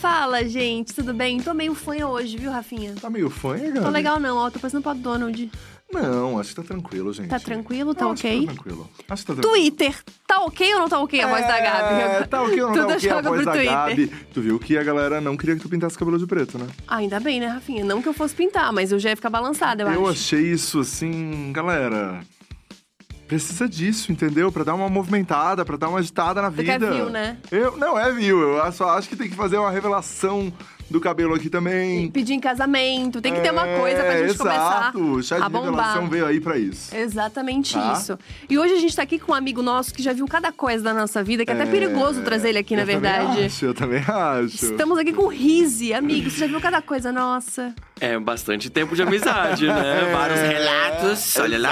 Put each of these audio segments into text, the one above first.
Fala, gente, tudo bem? Tô meio fanha hoje, viu, Rafinha? Tá meio fanha, Gabi? Tô legal não, ó, tô parecendo pro Donald. Não, acho que tá tranquilo, gente. Tá tranquilo? Tá acho que ok? Tá tranquilo. Acho que tá tranquilo. Twitter, tá ok ou não tá ok a voz da É, Gabi? tá ok ou não Tudo tá ok a joga voz pro da Twitter. Gabi? Tu viu que a galera não queria que tu pintasse cabelo de preto, né? Ah, ainda bem, né, Rafinha? Não que eu fosse pintar, mas eu já ia ficar balançada, eu, Eu acho. achei isso, assim, galera... Precisa disso, entendeu? Pra dar uma movimentada, pra dar uma agitada na vida. quer view, né? Eu, não, é view. Eu só acho que tem que fazer uma revelação do cabelo aqui também. Pedir em casamento, tem que ter uma coisa pra É, gente exato. começar O chá de a bombar. revelação veio aí pra isso. Exatamente Tá. isso. E hoje a gente tá aqui com um amigo nosso que já viu cada coisa da nossa vida, que é até perigoso trazer ele aqui, na também verdade. Acho, eu também acho. Estamos aqui com o Rizzi, amigo. Você já viu cada coisa nossa? É bastante tempo de amizade, né? Vários relatos, olha lá.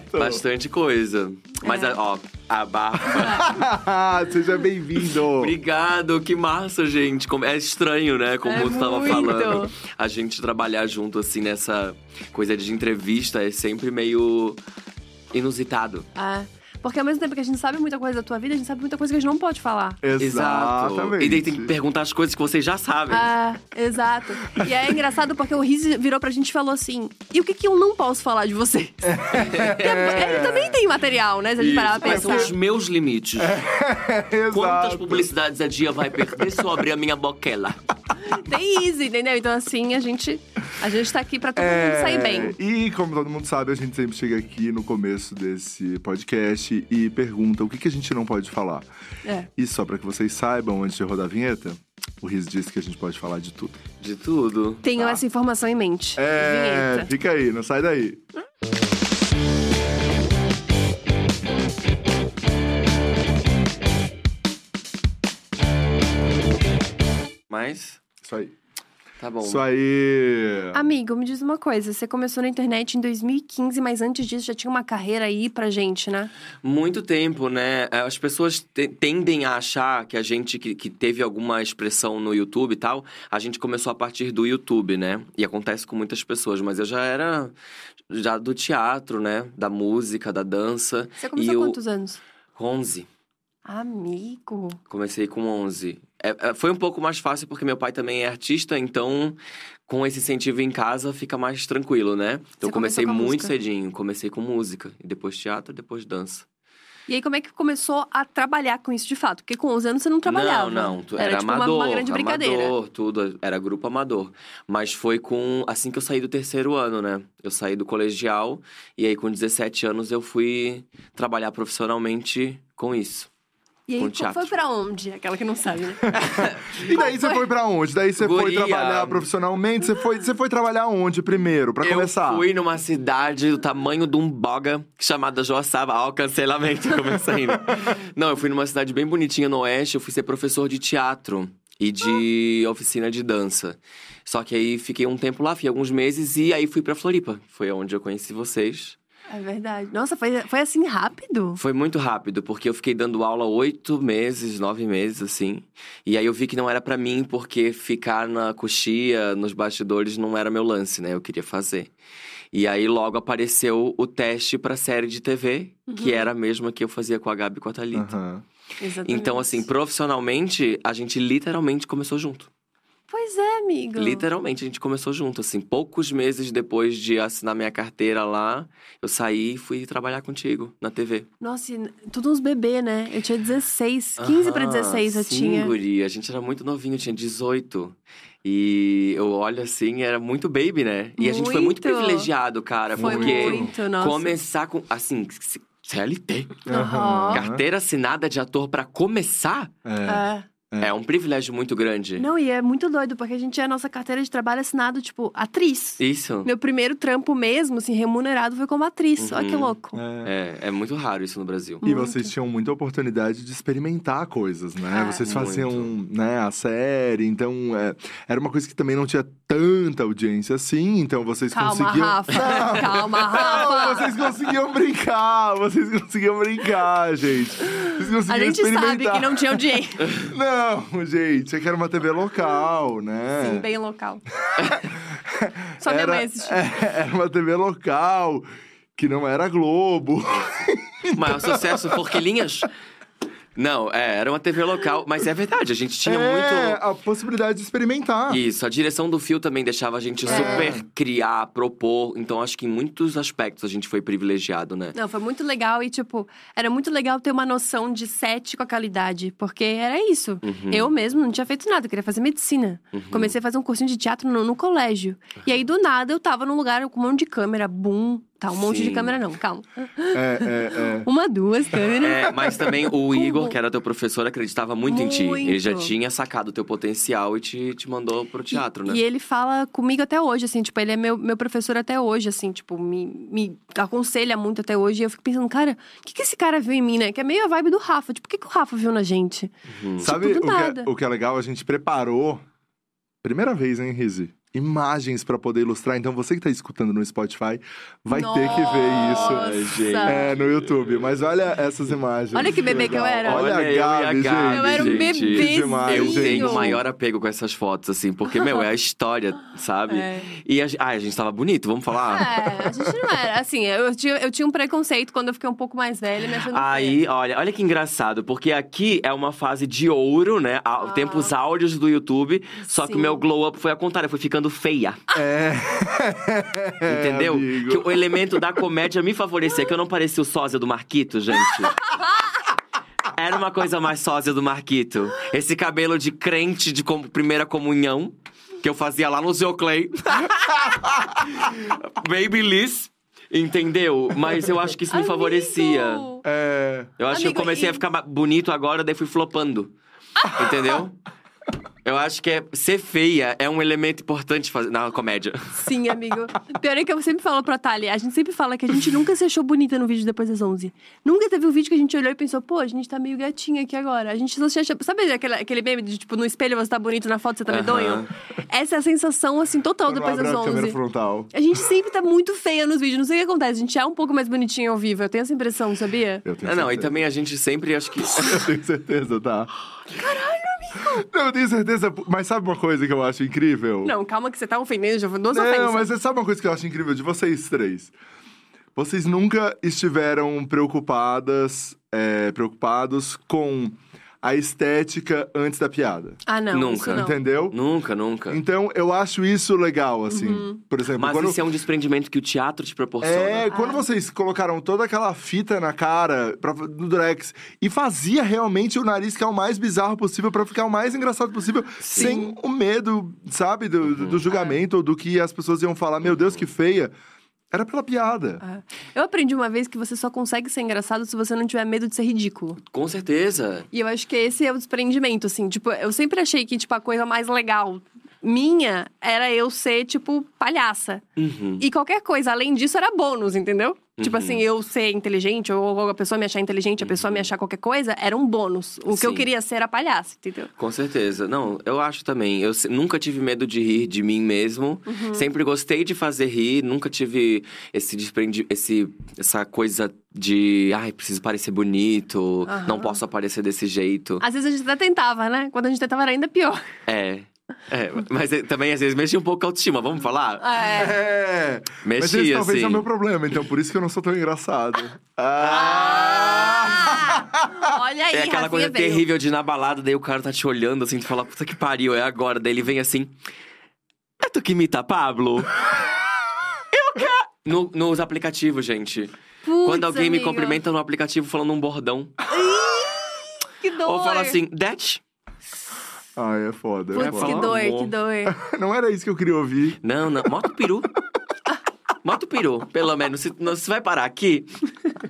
Exato. Bastante coisa. Mas, É. ó, a barba. Seja bem-vindo. Obrigado, que massa, gente. É estranho, né? Como É tu tava muito. falando. A gente trabalhar junto, assim, nessa coisa de entrevista é sempre meio inusitado. É. Porque ao mesmo tempo que a gente sabe muita coisa da tua vida, a gente sabe muita coisa que a gente não pode falar. Exatamente. E daí tem que perguntar as coisas que vocês já sabem. É, exato. E é engraçado porque o Rizzi virou pra gente e falou assim: e o que, que eu não posso falar de vocês? Porque ele também tem material, né? Se a gente parar pra Quais são pensar. os meus limites? Exato. Quantas publicidades a dia vai perder se eu abrir a minha boquela? Tem isso, entendeu? Então, assim, a gente, a gente tá aqui pra todo É, mundo sair bem. E como todo mundo sabe, a gente sempre chega aqui no começo desse podcast e pergunta o que, que a gente não pode falar. É. E só pra que vocês saibam, antes de rodar a vinheta, o Riz disse que a gente pode falar de tudo. De tudo. Tenham Tá. essa informação em mente. É, Vinheta. fica aí, não sai daí. Mas, Isso aí. Tá bom. Isso aí. Amigo, me diz uma coisa. Você começou na internet em 2015, mas antes disso já tinha uma carreira aí pra gente, né? Muito tempo, né? As pessoas te- tendem a achar que a gente que, que teve alguma expressão no YouTube e tal, a gente começou a partir do YouTube, né? E acontece com muitas pessoas, mas eu já era já do teatro, né? Da música, da dança. Você começou e há eu- quantos anos? 11. Amigo. Comecei com 11. É, é, foi um pouco mais fácil porque meu pai também é artista, então com esse incentivo em casa fica mais tranquilo, né? Então Você comecei com muito música? cedinho. Comecei com música, e depois teatro, depois dança. E aí, como é que começou a trabalhar com isso de fato? Porque com 11 anos você não trabalhava. Não, não. Era, Era, tipo uma- amador. uma, grande brincadeira. Amador, tudo. Era grupo amador. Mas foi com. Assim que eu saí do terceiro ano, né? Eu saí do colegial e aí com 17 anos eu fui trabalhar profissionalmente com isso. E aí, foi pra onde? Aquela que não sabe, né? E daí você foi pra onde? Daí você foi Guria. trabalhar profissionalmente? Você foi, você foi trabalhar onde primeiro, pra começar? Eu fui numa cidade do tamanho de um boga chamada Joaçaba. Ó, cancelamento, comecei. né? Não, eu fui numa cidade bem bonitinha no oeste. Eu fui ser professor de teatro e de oficina de dança. Só que aí fiquei um tempo lá, fiquei alguns meses e aí fui pra Floripa. Foi onde eu conheci vocês. É verdade. Nossa, foi, foi assim rápido? Foi muito rápido, porque eu fiquei dando aula oito meses, nove meses, assim. E aí eu vi que não era pra mim, porque ficar na coxia, nos bastidores, não era meu lance, né? Eu queria fazer. E aí logo apareceu o teste pra série de TV, que era a mesma que eu fazia com a Gabi e com a Thalita. Aham. Exatamente. Então, assim, profissionalmente, a gente literalmente começou junto. Pois é, amigo. Literalmente, a gente começou junto, assim. Poucos meses depois de assinar minha carteira lá, eu saí e fui trabalhar contigo na TV. Nossa, e tudo uns bebê, né? Eu tinha 16, 15 pra Aham, 16 eu sim, tinha. Guri, a gente era muito novinho, eu tinha 18. E eu olho assim, era muito baby, né? E a gente foi muito Muito. privilegiado, cara, Foi porque muito, nossa. começar com assim, CLT, Aham. carteira assinada de ator pra começar, É. É. é. um privilégio muito grande. Não, e é muito doido, porque a gente tinha a nossa carteira de trabalho assinado, tipo, atriz. Isso. Meu primeiro trampo mesmo, assim, remunerado, foi como atriz. Olha que Uhum. louco. É. É, é muito raro isso no Brasil. E Muito. vocês tinham muita oportunidade de experimentar coisas, né? É. vocês faziam Muito. né, a série, então é, era uma coisa que também não tinha tanta audiência assim, então vocês Calma, conseguiam. Rafa. Não! Calma, Não, Rafa. vocês conseguiam brincar, vocês conseguiam brincar, gente. Vocês conseguiam A gente sabe que não tinha audiência. Não, gente, é que era uma TV local, né? Sim, bem local. Só minha era, mãe assistiu. é, era uma TV local, que não era Globo. Maior sucesso, Forquilinhas. Não, é, era uma TV local, mas é verdade, a gente tinha é, muito. a possibilidade de experimentar. Isso, a direção do fio também deixava a gente É. super criar, propor. Então acho que em muitos aspectos a gente foi privilegiado, né? Não, foi muito legal e, tipo, era muito legal ter uma noção de set com a qualidade, porque era isso. Uhum. Eu mesmo não tinha feito nada, eu queria fazer medicina. Comecei a fazer um cursinho de teatro no, no colégio. E aí, do nada, eu tava num lugar com um monte de câmera, boom. Tá, um monte de Sim. câmera não, calma. É, é, é. Uma, duas câmeras. É, mas também o Igor, que era teu professor, acreditava muito, em ti. Ele já Muito. tinha sacado o teu potencial e te, te mandou pro teatro, né? E ele fala comigo até hoje, assim, tipo, ele é meu, meu professor até hoje, assim, tipo, me, me aconselha muito até hoje. E eu fico pensando, cara, o que, que esse cara viu em mim, né? Que é meio a vibe do Rafa. Tipo, o que, que o Rafa viu na gente? Sabe Tipo, o do que, é, o que é legal? A gente preparou, primeira vez, hein, Rizzi? Imagens pra poder ilustrar. Então, você que tá escutando no Spotify, vai ter que ver isso. Nossa! É, no YouTube. Mas olha essas imagens. Olha que bebê que eu era. Olha, Olha a eu a Gabi, Gabi, gente. Eu era um demais, Eu tenho o maior apego com essas fotos, assim, porque, meu, é a história, sabe? É. E a, ah, a gente tava bonito, vamos falar? É, a gente não era. Assim, eu tinha, eu tinha um preconceito quando eu fiquei um pouco mais velha, me achando feia. Aí, olha, olha que engraçado, porque aqui é uma fase de ouro, né? A- Tempos áudios do YouTube, só que o Sim. meu glow up foi ao contrário, foi ficando feia. É. Entendeu? amigo. que o elemento da comédia me favorecia, que eu não parecia o sósia do Marquito, gente. Era uma coisa mais sósia do Marquito. Esse cabelo de crente de com- primeira comunhão, que eu fazia lá no Zio Clay. Babyliss, entendeu? Mas eu acho que isso me Amigo! favorecia. É. Eu acho que eu Amigo, comecei e- a ficar bonito agora, daí fui flopando. Entendeu? Eu acho que é, ser feia é um elemento importante na comédia. Sim, amigo. Pior é que eu sempre falo pra Thalia, a gente sempre fala que a gente nunca se achou bonita no vídeo depois das 11. Nunca teve um vídeo que a gente olhou e pensou, pô, a gente tá meio gatinha aqui agora. A gente só se acha... Sabe aquele, aquele meme de, tipo, no espelho você tá bonito, na foto você tá Aham. medonho? Essa é a sensação, assim, total Quando depois das a câmera 11. frontal. A gente sempre tá muito feia nos vídeos, não sei o que acontece. A gente é um pouco mais bonitinha ao vivo, eu tenho essa impressão, sabia? Eu tenho Ah, não, e certeza. também a gente sempre acho que. Eu tenho certeza, tá? Caralho! Não, eu tenho certeza. Mas sabe uma coisa que eu acho incrível? Não, calma que você tá ofendendo, já foi duas Não, ofensas. mas você sabe uma coisa que eu acho incrível de vocês três? Vocês nunca estiveram preocupadas, é, preocupados com a estética antes da piada. Ah, não, Nunca. isso não. Entendeu? Nunca, nunca. Então, eu acho isso legal, assim. Uhum. Por exemplo, Mas quando... isso é um desprendimento que o teatro te proporciona. É, quando vocês colocaram toda aquela fita na cara pra, do Drex e fazia realmente o nariz ficar o mais bizarro possível pra ficar o mais engraçado possível, sem o medo, sabe, do, do- do julgamento ou do que as pessoas iam falar, meu Deus, que feia. Era pela piada. Ah. Eu aprendi uma vez que você só consegue ser engraçado se você não tiver medo de ser ridículo. Com certeza. E eu acho que esse é o desprendimento, assim. Tipo, eu sempre achei que, tipo, a coisa mais legal minha era eu ser, tipo, palhaça. Uhum. E qualquer coisa além disso era bônus, entendeu? Tipo assim, eu ser inteligente, ou a pessoa me achar inteligente, a pessoa me achar qualquer coisa, era um bônus. O que eu Sim. queria ser era palhaça, entendeu? Com certeza. Não, eu acho também. Eu nunca tive medo de rir de mim mesmo. Uhum. Sempre gostei de fazer rir. Nunca tive esse desprendi esse essa coisa de, ai, preciso parecer bonito, Aham. não posso aparecer desse jeito. Às vezes a gente até tentava, né? Quando a gente tentava era ainda pior. É. É, mas é- também às vezes mexe um pouco com a autoestima, vamos falar? É. É. Mas Mexia, esse talvez é o assim. meu problema, então por isso que eu não sou tão engraçado. Ah! Olha aí, É aquela Rafinha coisa veio. terrível de ir na balada, daí o cara tá te olhando assim, tu fala, puta que pariu, é agora. Daí ele vem assim. É tu que imita Pablo? eu quero. No, nos aplicativos, gente. Putz, Quando alguém me amigo. cumprimenta no aplicativo falando um bordão. Que dor. Ou fala assim, that? Ai, é foda. é Putz, foda. que dor, amor. que dor. Não era isso que eu queria ouvir. Não, não. Mota o peru. Mota o peru, pelo menos. Se, não, se vai parar aqui.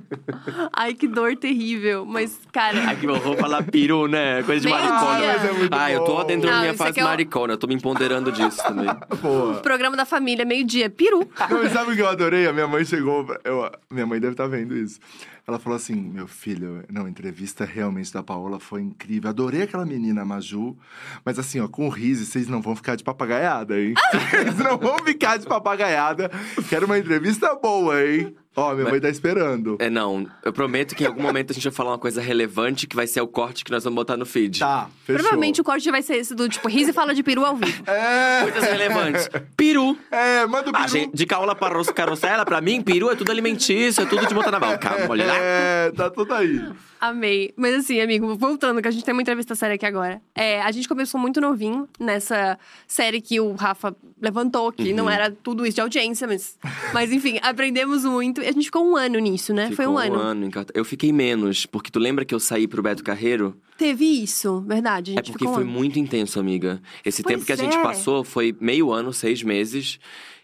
Ai, que dor terrível. Mas, cara. Aqui eu vou falar peru, né? Coisa de maricona. Mas é muito Ah, eu tô dentro da minha fase é o- maricona. Eu tô me empoderando disso também. Boa. Programa da família, meio-dia, peru. Não, mas sabe o que eu adorei? A minha mãe chegou. Eu, minha mãe deve estar vendo isso. Ela falou assim: meu filho, não, a entrevista realmente da Paola foi incrível. Adorei aquela menina, Maju. Mas assim, ó, com o Rizzi, vocês não vão ficar de papagaiada, hein? Vocês não vão ficar de papagaiada. Quero uma entrevista boa, hein? Ó, minha mãe tá esperando. É, não. Eu prometo que em algum momento a gente vai falar uma coisa relevante que vai ser o corte que nós vamos botar no feed. Tá, fechou. Provavelmente o corte vai ser esse do tipo, Riz e fala de peru ao vivo. É, Coisas relevantes. Peru. é, manda o Ah, peru. gente, de caola para carrossela, pra mim, peru é tudo alimentício, é tudo de botar na boca. Olha lá. É, tá tudo aí. Amei. Mas assim, amigo, voltando, que a gente tem uma entrevista séria aqui agora. É, a gente começou muito novinho nessa série que o Rafa levantou, que Uhum. não era tudo isso de audiência, mas, mas enfim, aprendemos muito. E a gente ficou um ano nisso, né? Foi Ficou um ano. em Cata- Eu fiquei menos, porque tu lembra que eu saí pro Beto Carreiro? Teve isso, verdade. É porque ficou um foi ano. muito intenso, amiga. Esse Pois tempo que a gente é. passou foi meio ano, seis meses.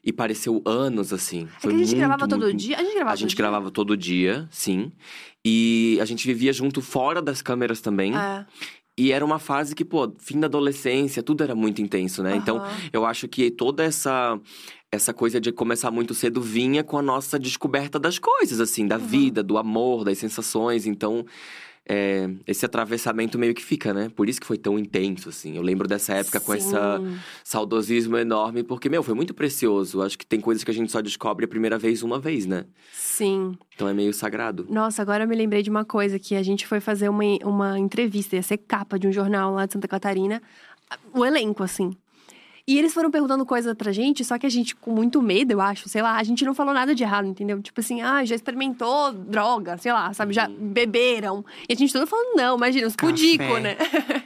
E pareceu anos, assim. É Foi que a gente muito, gravava todo muito- dia. A gente gravava A gente todo dia? gravava todo dia, sim. E a gente vivia junto fora das câmeras também. É. E era uma fase que, pô, fim da adolescência, tudo era muito intenso, né? Então, Aham. eu acho que toda essa essa coisa de começar muito cedo vinha com a nossa descoberta das coisas, assim, da vida, do amor, das sensações. Então, é, esse atravessamento meio que fica, né? Por isso que foi tão intenso, assim. Eu lembro dessa época com esse Sim. saudosismo enorme, porque, meu, foi muito precioso. Acho que tem coisas que a gente só descobre a primeira vez uma vez, né? Sim. Então é meio sagrado. Nossa, agora eu me lembrei de uma coisa que a gente foi fazer uma, uma entrevista, ia ser capa de um jornal lá de Santa Catarina, o elenco, assim. E eles foram perguntando coisa pra gente, só que a gente, com muito medo, eu acho, sei lá, a gente não falou nada de errado, entendeu? Tipo assim, ah, já experimentou droga, sei lá, sabe? Já beberam. E a gente todo falando, não, imagina, uns pudico, né?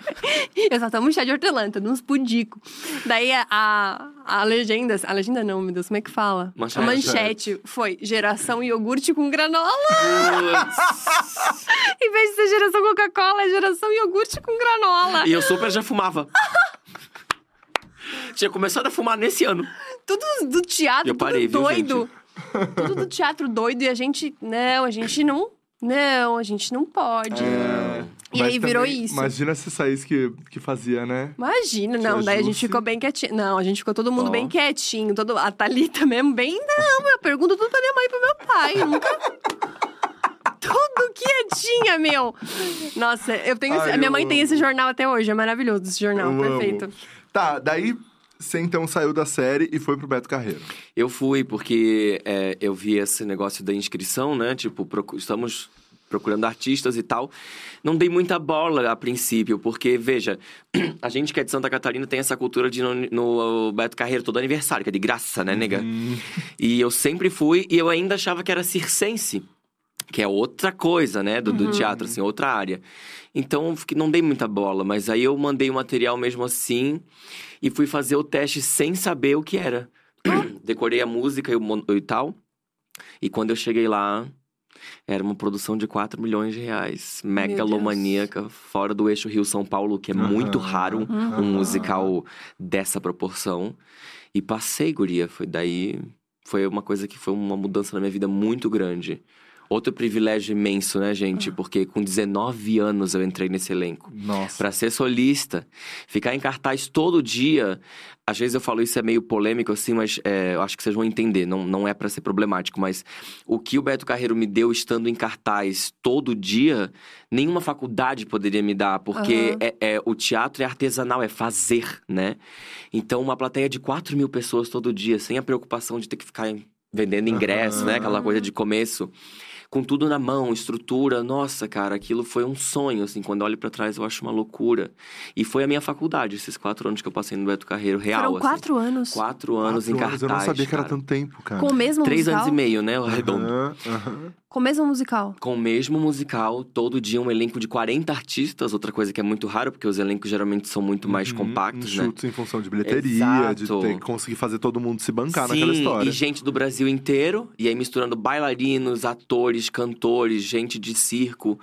eu só tomo chá de hortelã, tô uns pudico. Daí a, a, legenda, a legenda não, meu Deus, como é que fala? Manchete. A manchete foi geração iogurte com granola. Em vez de ser geração Coca-Cola, é geração iogurte com granola. e eu super já fumava. Tinha começado a fumar nesse ano. Tudo do teatro, Eu parei, tudo viu, doido. Tudo do teatro doido e a gente. Não, a gente não. Não, a gente não pode. É, E mas aí virou também, isso. Imagina se saísse que, que fazia, né? Imagina, não. Daí a gente ficou bem quietinho. Não, a gente ficou todo mundo Ó. bem quietinho. Todo, a Thalita mesmo, bem. Não, eu pergunto tudo pra minha mãe e pro meu pai. Nunca. tudo quietinha, meu. Nossa, eu tenho. esse- Ai, a minha eu mãe tem amo. esse jornal até hoje. É maravilhoso esse jornal. Eu amo. Tá, daí você então saiu da série e foi pro Beto Carreiro. Eu fui porque é, eu vi esse negócio da inscrição, né? Tipo, procu- estamos procurando artistas e tal. Não dei muita bola a princípio, porque, veja, a gente que é de Santa Catarina tem essa cultura de no, no Beto Carreiro todo aniversário, que é de graça, né, nega? E eu sempre fui e eu ainda achava que era circense. Que é outra coisa, né? Do, do teatro, assim, outra área. Então, não dei muita bola. Mas aí eu mandei o material mesmo assim. E fui fazer o teste sem saber o que era. Decorei a música e, o e tal. E quando eu cheguei lá, era uma produção de 4 milhões de reais. Megalomaníaca, fora do eixo Rio-São Paulo, que é muito Aham. raro Uhum. um musical dessa proporção. E passei, guria. Foi daí. Foi uma coisa que foi uma mudança na minha vida muito grande. Outro privilégio imenso, né, gente? Porque com 19 anos eu entrei nesse elenco. Nossa. Pra ser solista, ficar em cartaz todo dia. Às vezes eu falo isso é meio polêmico, assim, mas é, eu acho que vocês vão entender. Não, não é pra ser problemático, mas o que o Beto Carreiro me deu estando em cartaz todo dia, nenhuma faculdade poderia me dar, porque Aham. é, é- o teatro é artesanal, é fazer, né? Então, uma plateia de 4 mil pessoas todo dia, sem a preocupação de ter que ficar vendendo ingresso, né? Aquela coisa de começo com tudo na mão, estrutura. Nossa, cara, aquilo foi um sonho, assim. Quando eu olho pra trás, eu acho uma loucura. E foi a minha faculdade, esses quatro anos que eu passei no Beto Carreiro, real, Foram assim. quatro anos. Quatro anos Quatro em cartaz, Eu não sabia que era cara. tanto tempo, cara. Com o mesmo Três musical? anos e meio, né, o redondo. Com o mesmo musical. Com o mesmo musical, todo dia um elenco de 40 artistas, outra coisa que é muito raro, porque os elencos geralmente são muito mais Uhum, compactos, né? enxutos em função de bilheteria, de Exato. ter que conseguir fazer todo mundo se bancar Sim, naquela história. e gente do Brasil inteiro, e aí misturando bailarinos, atores, cantores, gente de circo,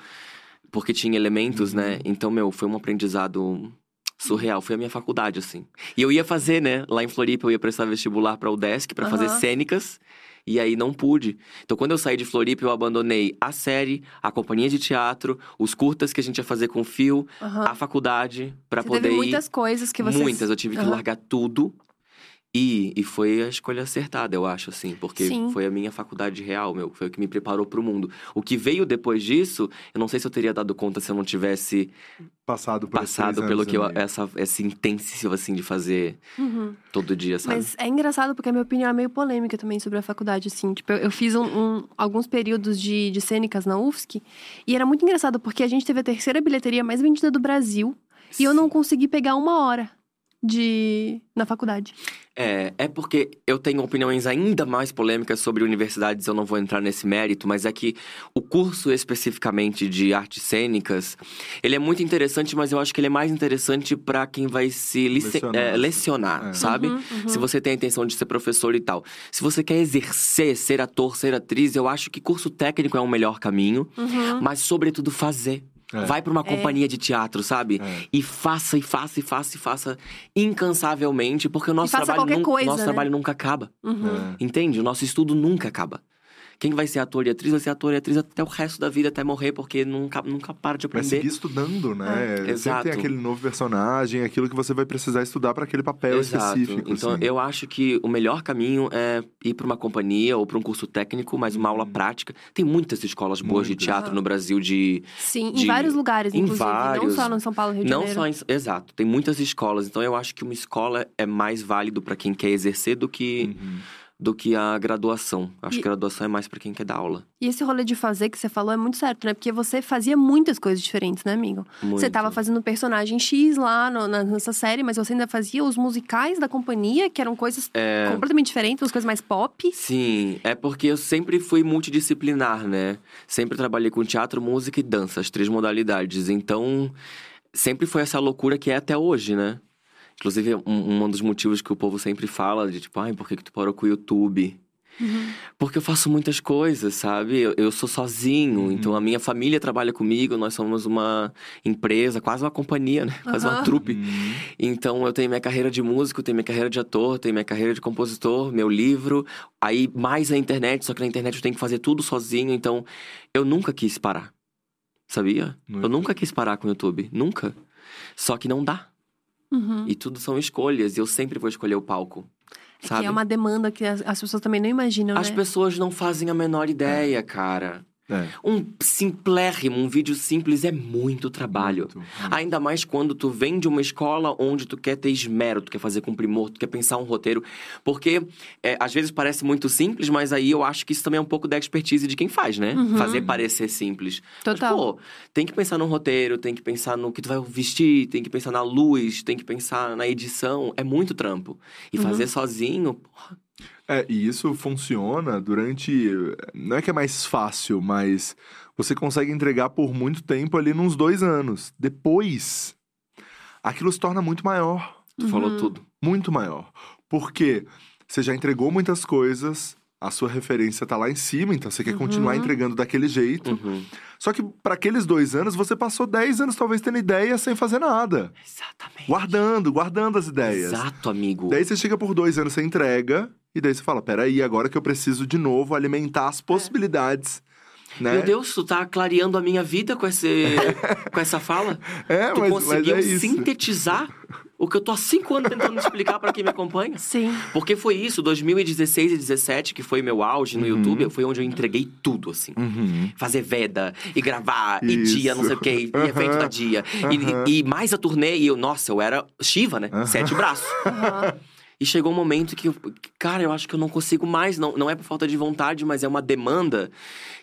porque tinha elementos, Uhum. né? Então, meu, foi um aprendizado surreal, foi a minha faculdade, assim. E eu ia fazer, né? Lá em Floripa, eu ia prestar vestibular pra UDESC pra fazer Aham. cênicas. E aí não pude. Então, quando eu saí de Floripa, eu abandonei a série, a companhia de teatro, os curtas que a gente ia fazer com o Fio, Aham. a faculdade, pra Você poder teve ir. muitas coisas que você. Muitas, eu tive que Aham. largar tudo ir. E foi a escolha acertada, eu acho, assim. Porque Sim. foi a minha faculdade real, meu. Foi o que me preparou pro mundo. O que veio depois disso, eu não sei se eu teria dado conta se eu não tivesse Passado por passado pelo que eu, e essa, esse intensivo, assim, de fazer Uhum. todo dia, sabe? Mas é engraçado porque a minha opinião é meio polêmica também sobre a faculdade, assim. Tipo, eu, eu fiz um- um- alguns períodos de, de cênicas na UFSC e era muito engraçado porque a gente teve a terceira bilheteria mais vendida do Brasil e eu não consegui pegar uma hora de na faculdade. É, é porque eu tenho opiniões ainda mais polêmicas sobre universidades, eu não vou entrar nesse mérito, mas é que o curso especificamente de artes cênicas, ele é muito interessante, mas eu acho que ele é mais interessante para quem vai se Lecionar, é, assim. lecionar, É. sabe? Uhum, uhum. Se você tem a intenção de ser professor e tal. Se você quer exercer, ser ator, ser atriz, eu acho que curso técnico é o melhor caminho, Uhum. mas sobretudo fazer. É. Vai pra uma É. companhia de teatro, sabe? É. E faça, e faça, e faça, e faça incansavelmente, porque o nosso faça trabalho, nun- coisa, nosso né? trabalho nunca acaba. Uhum. É. Entende? O nosso estudo nunca acaba. Quem vai ser ator e atriz vai ser ator e atriz até o resto da vida, até morrer, porque nunca, nunca para de Vai aprender. seguir estudando, né? Sempre Exato. tem aquele novo personagem, aquilo que você vai precisar estudar para aquele papel Exato. específico. Então, assim. eu acho que o melhor caminho é ir para uma companhia ou para um curso técnico, mas uma aula prática. Tem muitas escolas boas de teatro no Brasil de Sim, em de- vários lugares, em inclusive. vários. Não só no São Paulo, Rio de Não Janeiro. só em... Exato, tem muitas escolas. Então eu acho que uma escola é mais válido para quem quer exercer do que, Uhum. Do que a graduação. Acho E- que a graduação é mais para quem quer dar aula. E esse rolê de fazer que você falou é muito certo, né? Porque você fazia muitas coisas diferentes, né, amigo? Muito. Você tava fazendo personagem X lá no- na- nessa série, mas você ainda fazia os musicais da companhia, que eram coisas É. completamente diferentes, umas coisas mais pop. Sim, é porque eu sempre fui multidisciplinar, né? Sempre trabalhei com teatro, música e dança, as três modalidades. Então, sempre foi essa loucura que é até hoje, né? Inclusive, um, um dos motivos que o povo sempre fala de tipo, ai, por que, que tu parou com o YouTube? Porque eu faço muitas coisas, sabe? Eu, eu sou sozinho, então a minha família trabalha comigo, nós somos uma empresa, quase uma companhia, né? Quase uma Aham. trupe. Uhum. Então eu tenho minha carreira de músico, tenho minha carreira de ator, tenho minha carreira de compositor, meu livro, aí mais a internet, só que na internet eu tenho que fazer tudo sozinho, então eu nunca quis parar. Sabia? Eu nunca quis parar com o YouTube, nunca. Só que não dá. Uhum. E tudo são escolhas, e eu sempre vou escolher o palco. É Sabe? que é uma demanda que as, as pessoas também não imaginam, As né? pessoas não fazem a menor ideia, cara. É. Um simplérrimo, um vídeo simples é muito trabalho. Muito, muito. Ainda mais quando tu vem de uma escola onde tu quer ter esmero, tu quer fazer com primor, tu quer pensar um roteiro. Porque é, às vezes parece muito simples, mas aí eu acho que isso também é um pouco da expertise de quem faz, né? Uhum. Fazer parecer simples. Mas, Total. pô, tem que pensar no roteiro, tem que pensar no que tu vai vestir, tem que pensar na luz, tem que pensar na edição. É muito trampo. E Uhum. fazer sozinho, porra, É, e isso funciona durante. Não é que é mais fácil, mas você consegue entregar por muito tempo ali, nos dois anos. Depois, aquilo se torna muito maior. tu falou Uhum. tudo. Muito maior. Porque você já entregou muitas coisas, a sua referência tá lá em cima, então você quer continuar Uhum. entregando daquele jeito. Uhum. Só que para aqueles dois anos, você passou 10 anos talvez tendo ideia sem fazer nada. Exatamente. Guardando, guardando as ideias. Exato, amigo. Daí você chega por dois anos, você entrega, e daí você fala: peraí, agora que eu preciso de novo alimentar as possibilidades. Né? Meu Deus, tu tá clareando a minha vida com, esse, com essa fala? É, tu mas, mas conseguiu é isso. sintetizar o que eu tô há cinco anos tentando explicar pra quem me acompanha. Sim. Porque foi isso, 2016 e 2017, que foi meu auge no Uhum. YouTube, foi onde eu entreguei tudo, assim. Uhum. Fazer veda, e gravar, e Isso. dia, não sei o quê, e evento da dia. E-. E, mais a turnê, e eu, nossa, eu era Shiva, né? Sete braços. E chegou um momento que, eu- que, cara, eu acho que eu não consigo mais. Não, não é por falta de vontade, mas é uma demanda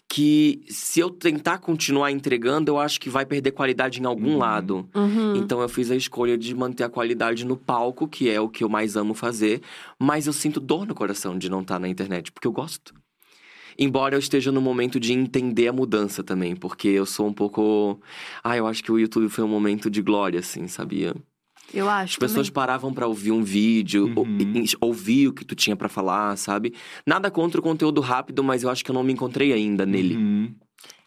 que, se eu tentar continuar entregando, eu acho que vai perder qualidade em algum Uhum. lado. Uhum. Então eu fiz a escolha de manter a qualidade no palco, que é o que eu mais amo fazer. Mas eu sinto dor no coração de não estar na internet, porque eu gosto. Embora eu esteja no momento de entender a mudança também, porque eu sou um pouco. Ah, eu acho que o YouTube foi um momento de glória, assim, sabia? Eu acho. As pessoas também. paravam pra ouvir um vídeo, Uhum. ouvir o que tu tinha pra falar, sabe? Nada contra o conteúdo rápido, mas eu acho que eu não me encontrei ainda nele. Uhum.